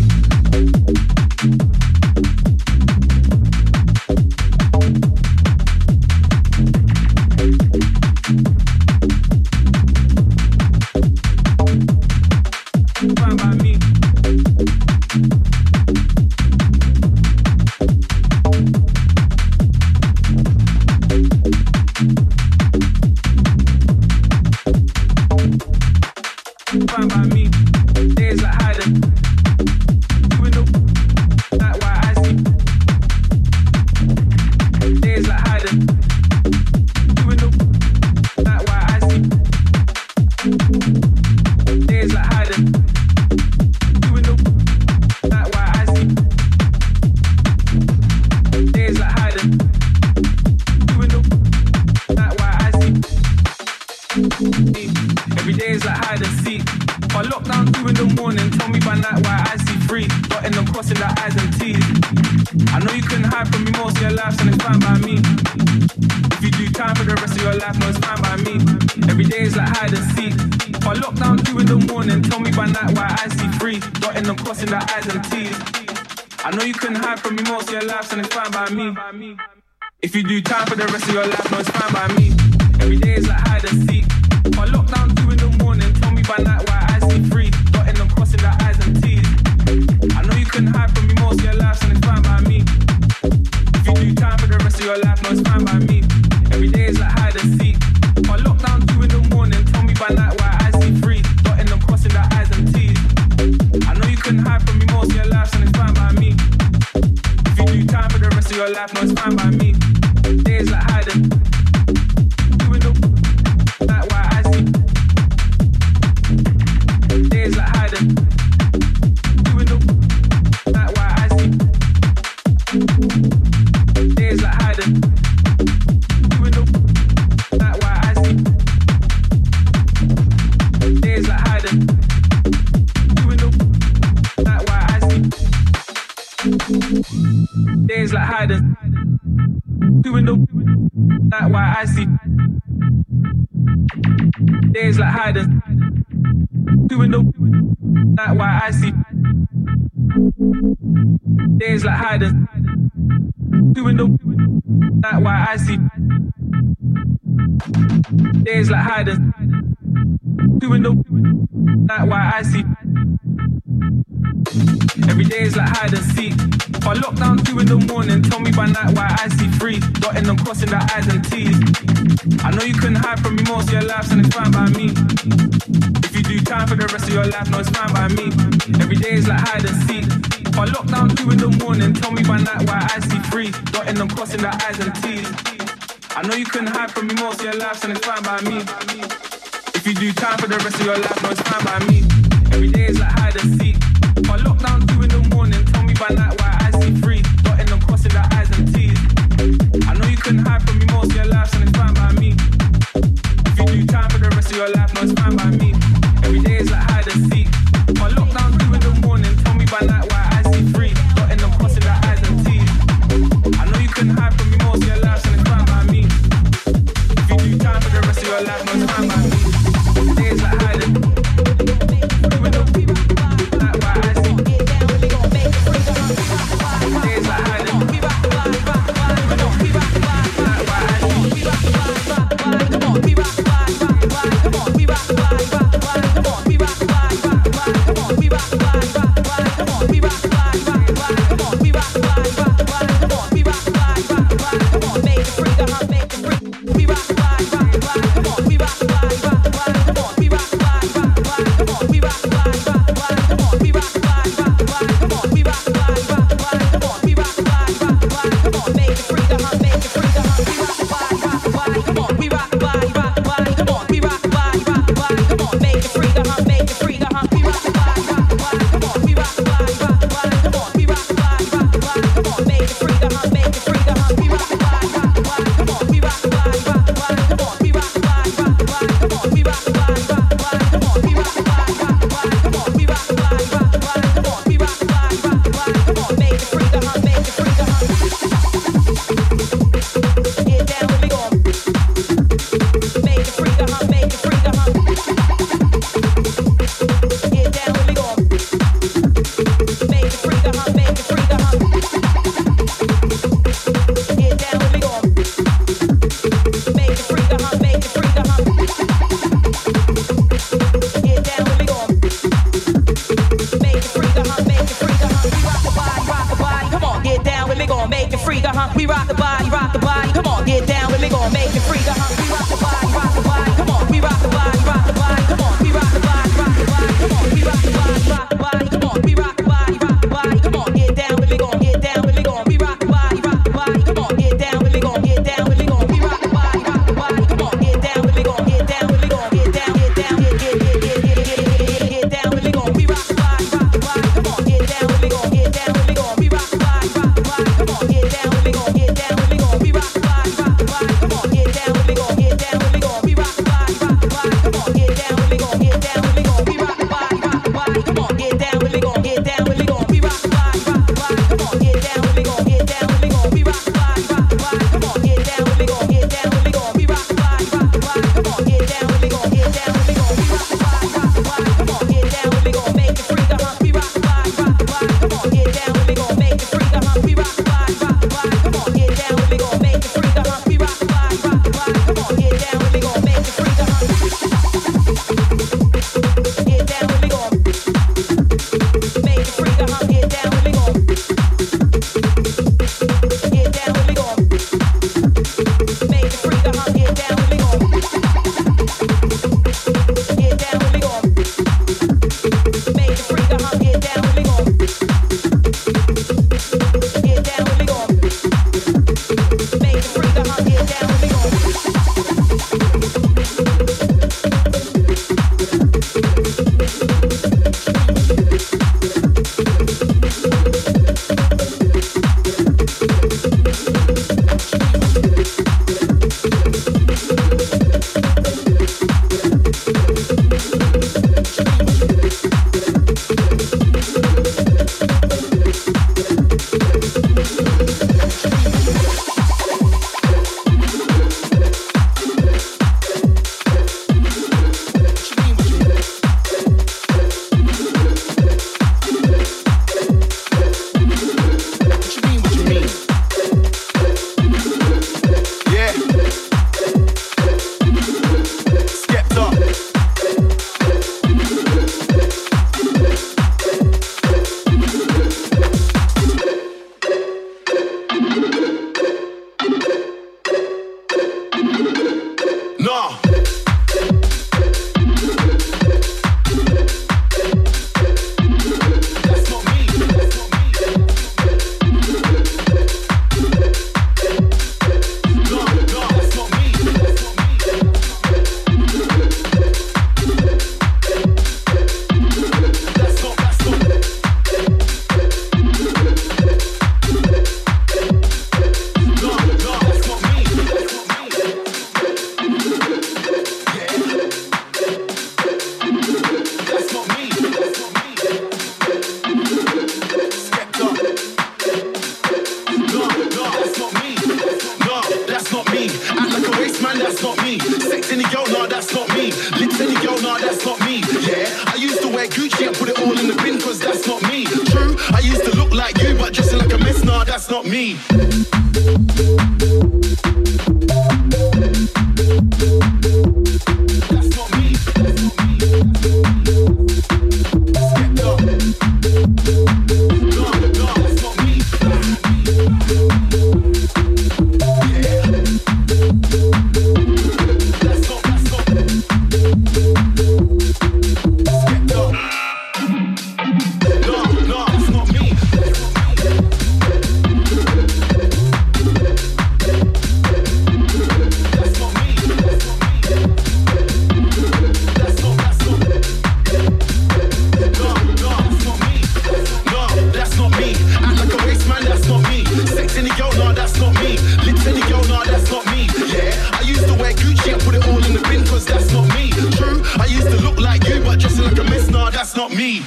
S19: me.
S14: Literally, girl, nah, that's not me. Yeah, I used to wear Gucci I put it all in the bin, cause that's not me. True, I used to look like you, but dressing like a mess, nah, that's not me.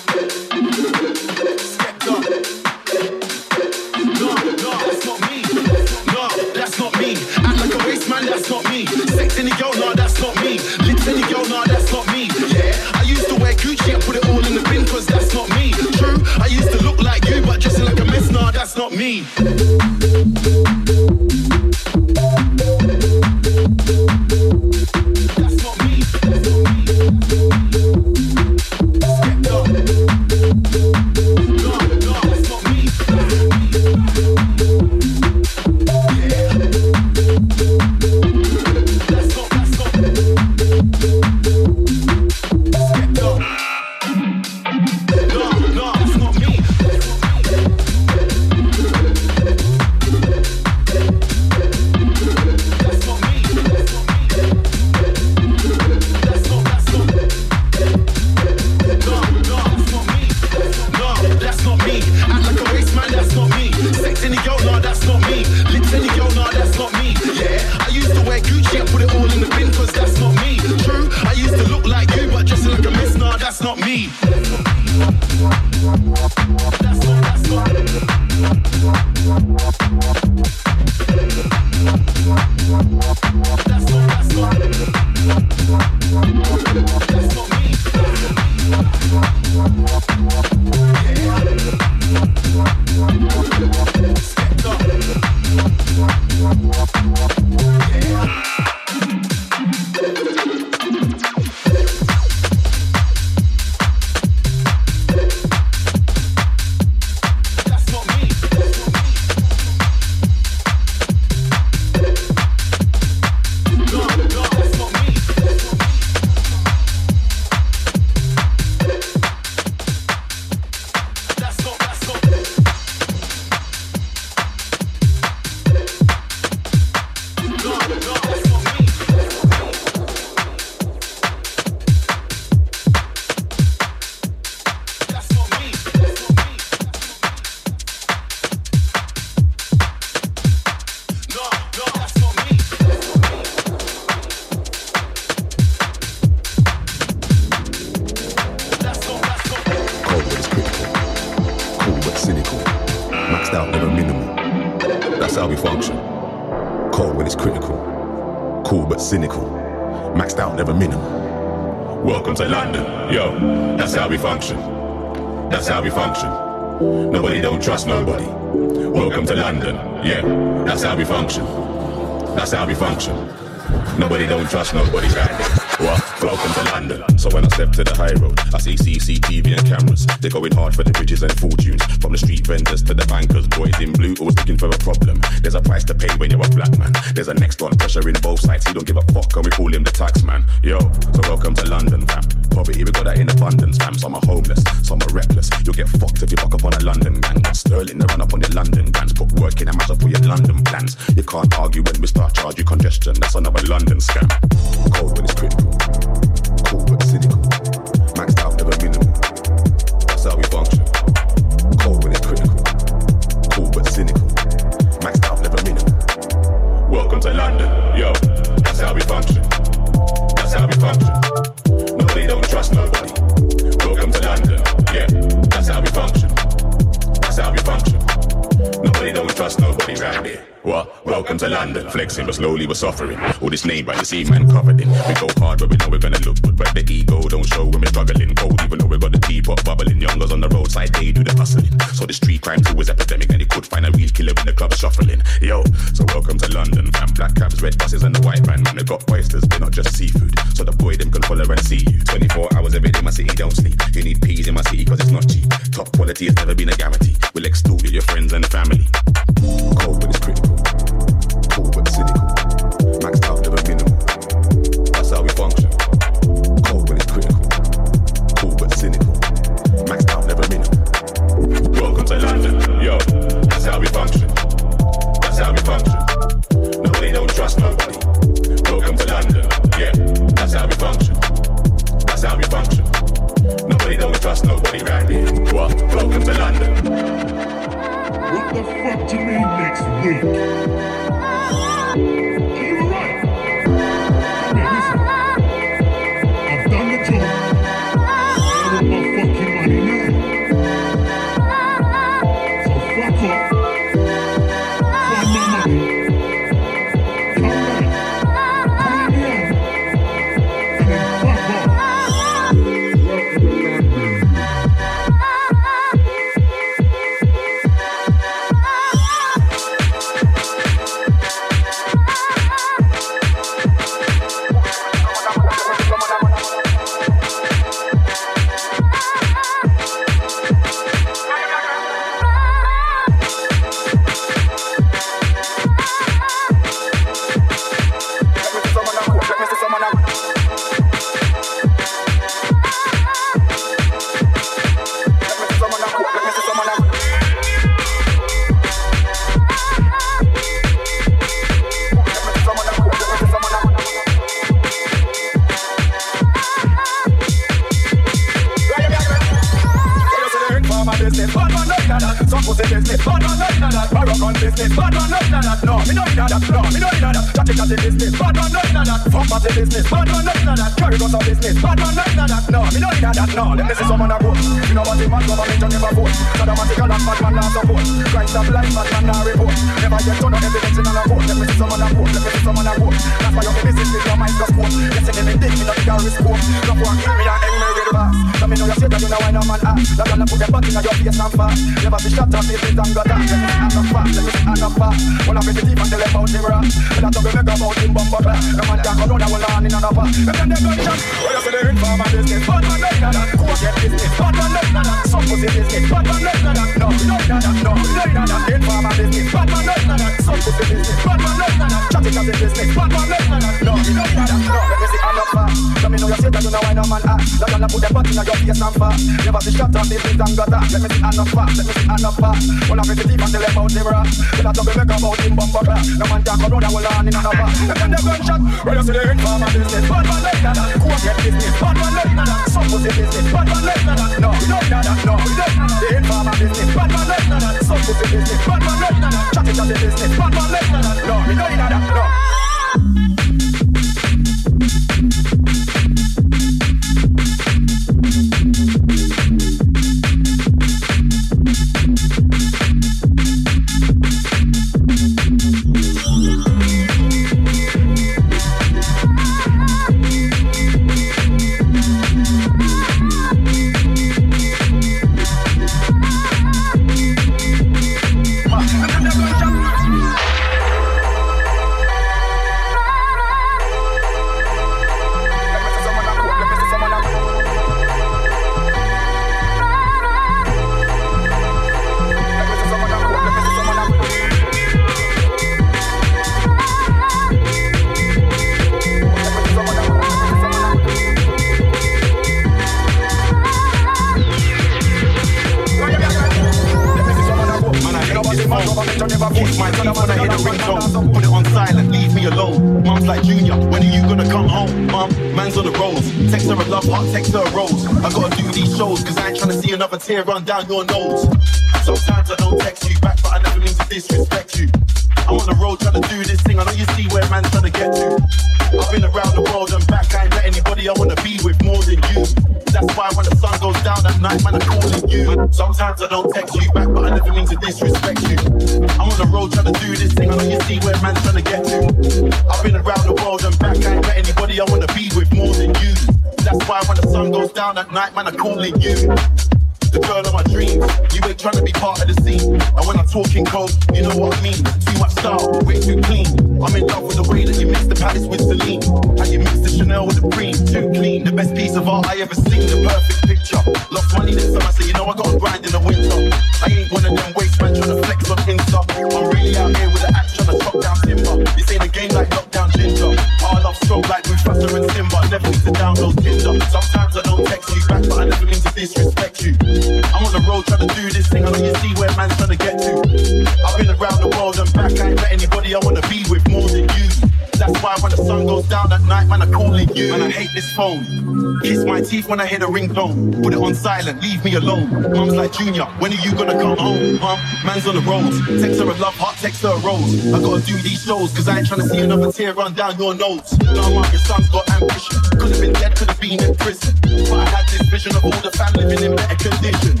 S20: ya. When are you
S21: gonna
S22: come
S23: home, huh? Man's on the roads. Text her a love heart, text her a rose. I gotta do these shows, cause I ain't trying to see another tear run down your nose. Now my son's got ambition. Could've been dead, could've been in prison. But I had this vision of all the fam living in better conditions.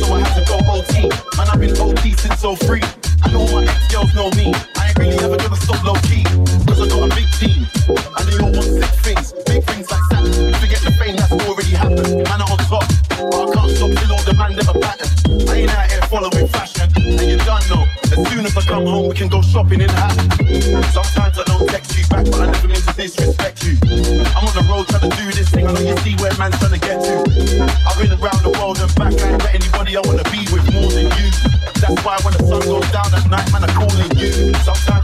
S23: So I had to go OT. Man, I've been OT since 03. popping in. Sometimes I don't text you back, but I never mean to disrespect you. I'm on the road trying to do this thing, I know you see where man's trying to get to. I've been around the world and back, I ain't met anybody I wanna be with more than you. That's why when the sun goes down at night, man, I'm calling you. Sometimes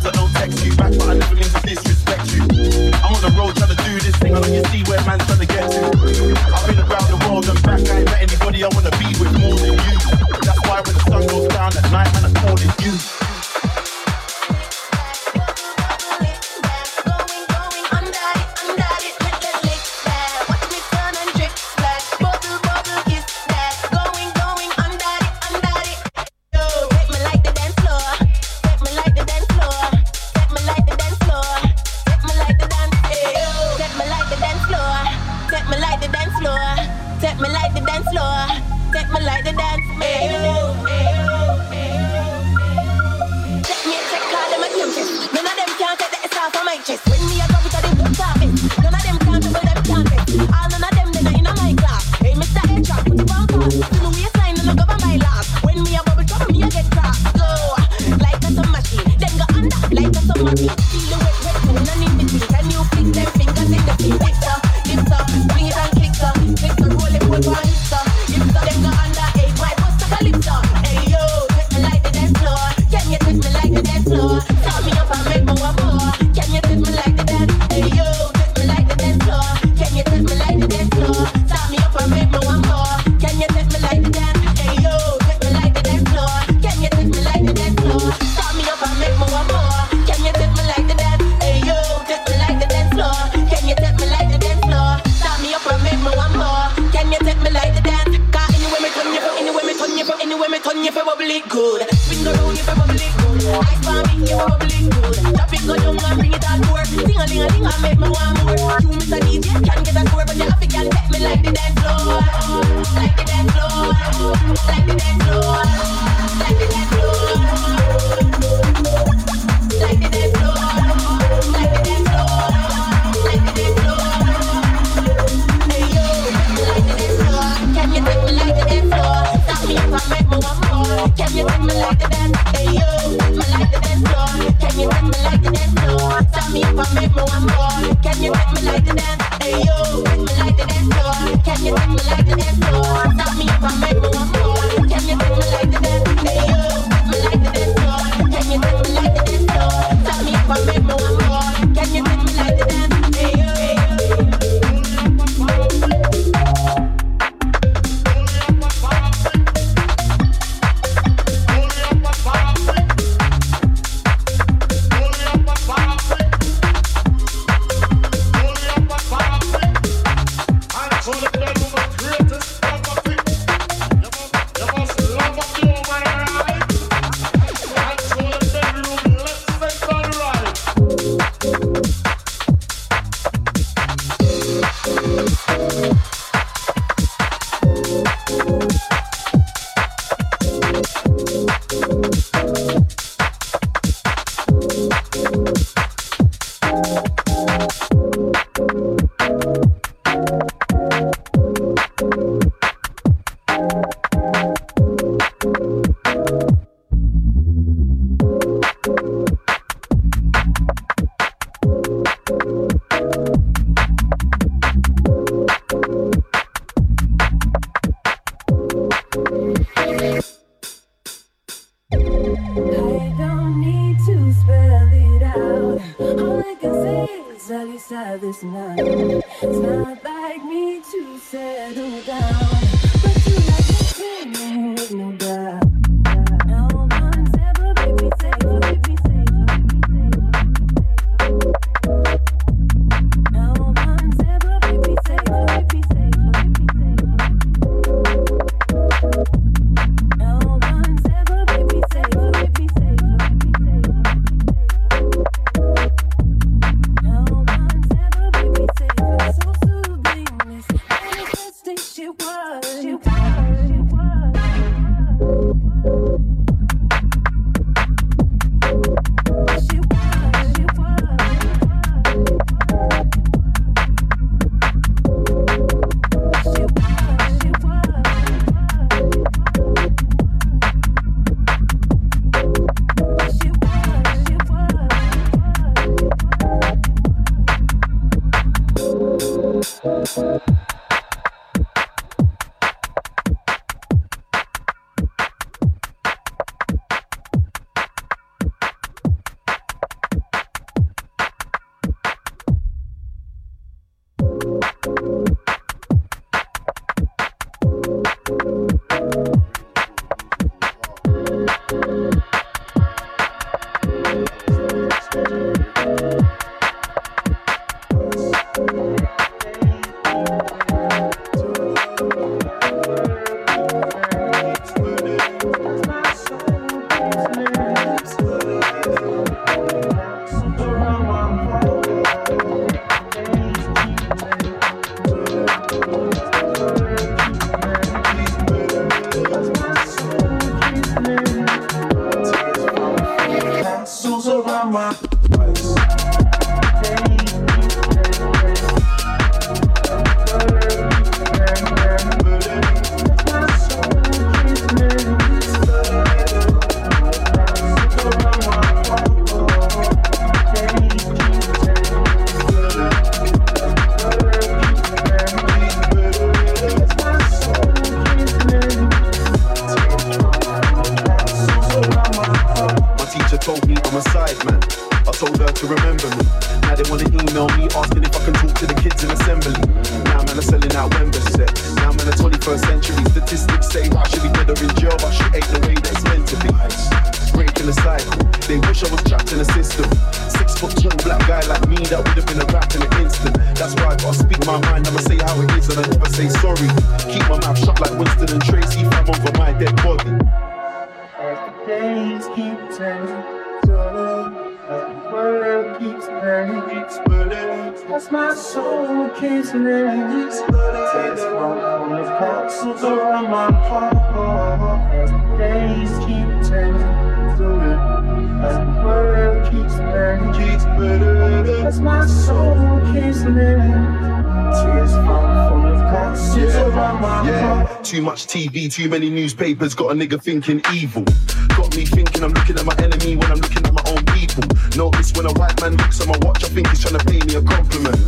S14: Too much TV, too many newspapers, got a nigga thinking evil. Got me thinking I'm looking at my enemy when I'm looking at my own people. Notice when a white man looks at my watch, I think he's trying to pay me a compliment.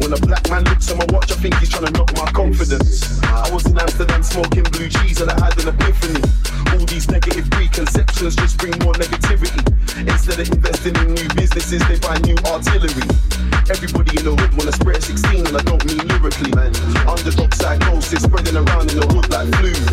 S14: When a black man looks at my watch, I think he's trying to knock my confidence. I was in Amsterdam smoking blue cheese and I had an epiphany. All these negative preconceptions just bring more negativity. Instead of investing in new businesses, they buy new artillery. Everybody in the hood wanna spread 16 and I Underdog psychosis spreading around in the hood like flu.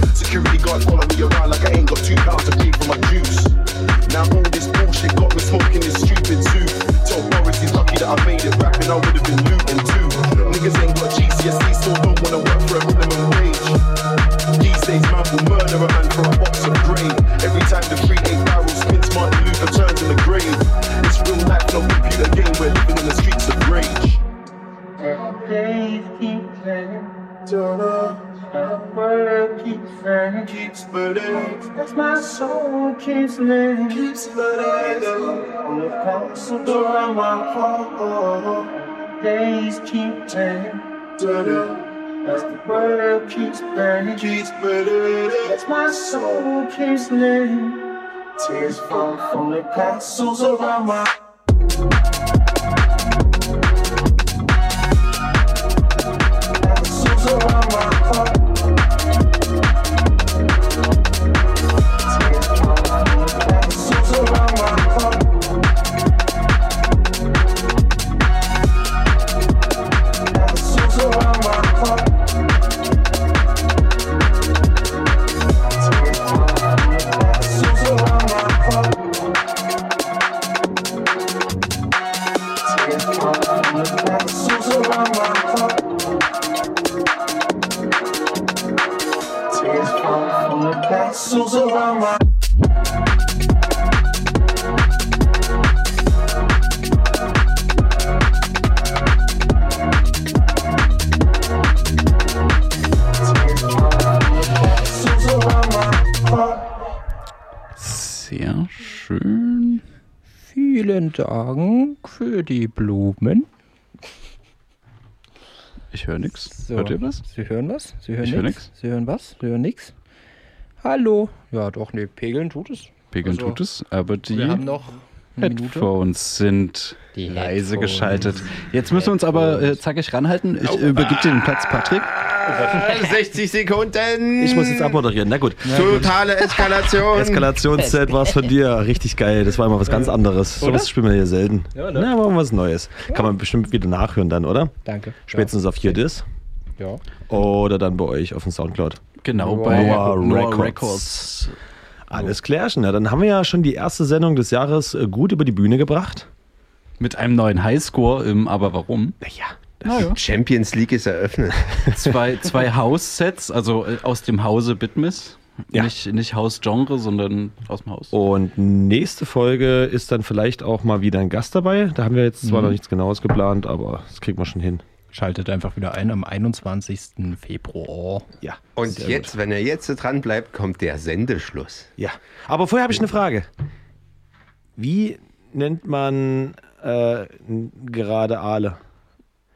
S24: his name. Keeps flooding And the comes around my heart oh, Days keep turning. As the world keeps burning. Keeps As my soul keeps living Tears fall from the castles around my Castles around my heart.
S6: Dank für die Blumen.
S5: Ich höre nichts.
S6: So.
S5: Hört ihr was?
S6: Sie hören was? Sie hören
S5: Ich hör
S6: nichts?
S5: nix.
S6: Sie hören was? Sie hören nichts? Hallo? Ja, doch, nee, pegeln tut es.
S5: Pegeln
S6: Also,
S5: tut es, aber die
S6: Wir haben noch eine Minute.
S5: Headphones sind
S6: Die
S5: leise
S6: Headphones.
S5: geschaltet. Jetzt müssen wir uns aber äh, zackig ranhalten. Ich übergebe dir den Platz, Patrick.
S9: 60 Sekunden.
S4: Ich muss jetzt abmoderieren. Na gut.
S9: Totale Eskalation.
S4: Eskalationsset war es von dir. Richtig geil. Das war immer was ganz anderes. So was spielen wir hier selten.
S6: Ja, ne?
S4: Na, aber mal was Neues. Kann man bestimmt wieder nachhören dann, oder?
S6: Danke.
S4: Spätestens auf hier das.
S6: Ja.
S4: Oder dann bei euch auf dem Soundcloud.
S5: Genau,
S4: Noah
S5: bei
S4: Noah
S5: Noah
S4: Records.
S5: Records.
S4: Alles klärchen. Ja, dann haben wir ja schon die erste Sendung des Jahres äh, gut über die Bühne gebracht.
S5: Mit einem neuen Highscore im Aber warum?
S4: Naja.
S5: Naja.
S9: Champions League ist eröffnet.
S5: Zwei, zwei House-Sets, also äh, aus dem Hause Bitmiss.
S4: Ja.
S5: Nicht, nicht Haus-Genre, sondern aus dem Haus.
S4: Und nächste Folge ist dann vielleicht auch mal wieder ein Gast dabei. Da haben wir jetzt zwar
S6: Mhm.
S4: noch nichts Genaues geplant, aber das kriegen wir schon hin.
S6: Schaltet einfach wieder ein am 21. Februar.
S4: Ja.
S9: Und
S4: Sehr
S9: jetzt, wenn er jetzt dran bleibt, kommt der Sendeschluss.
S4: Ja. Aber vorher habe ich eine Frage. Wie nennt man äh, gerade Aale?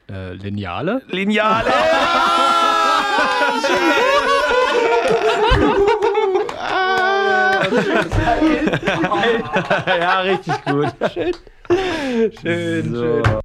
S6: Äh, Lineale?
S4: Lineale! ja, richtig gut.
S6: Schön,
S4: so.
S6: schön.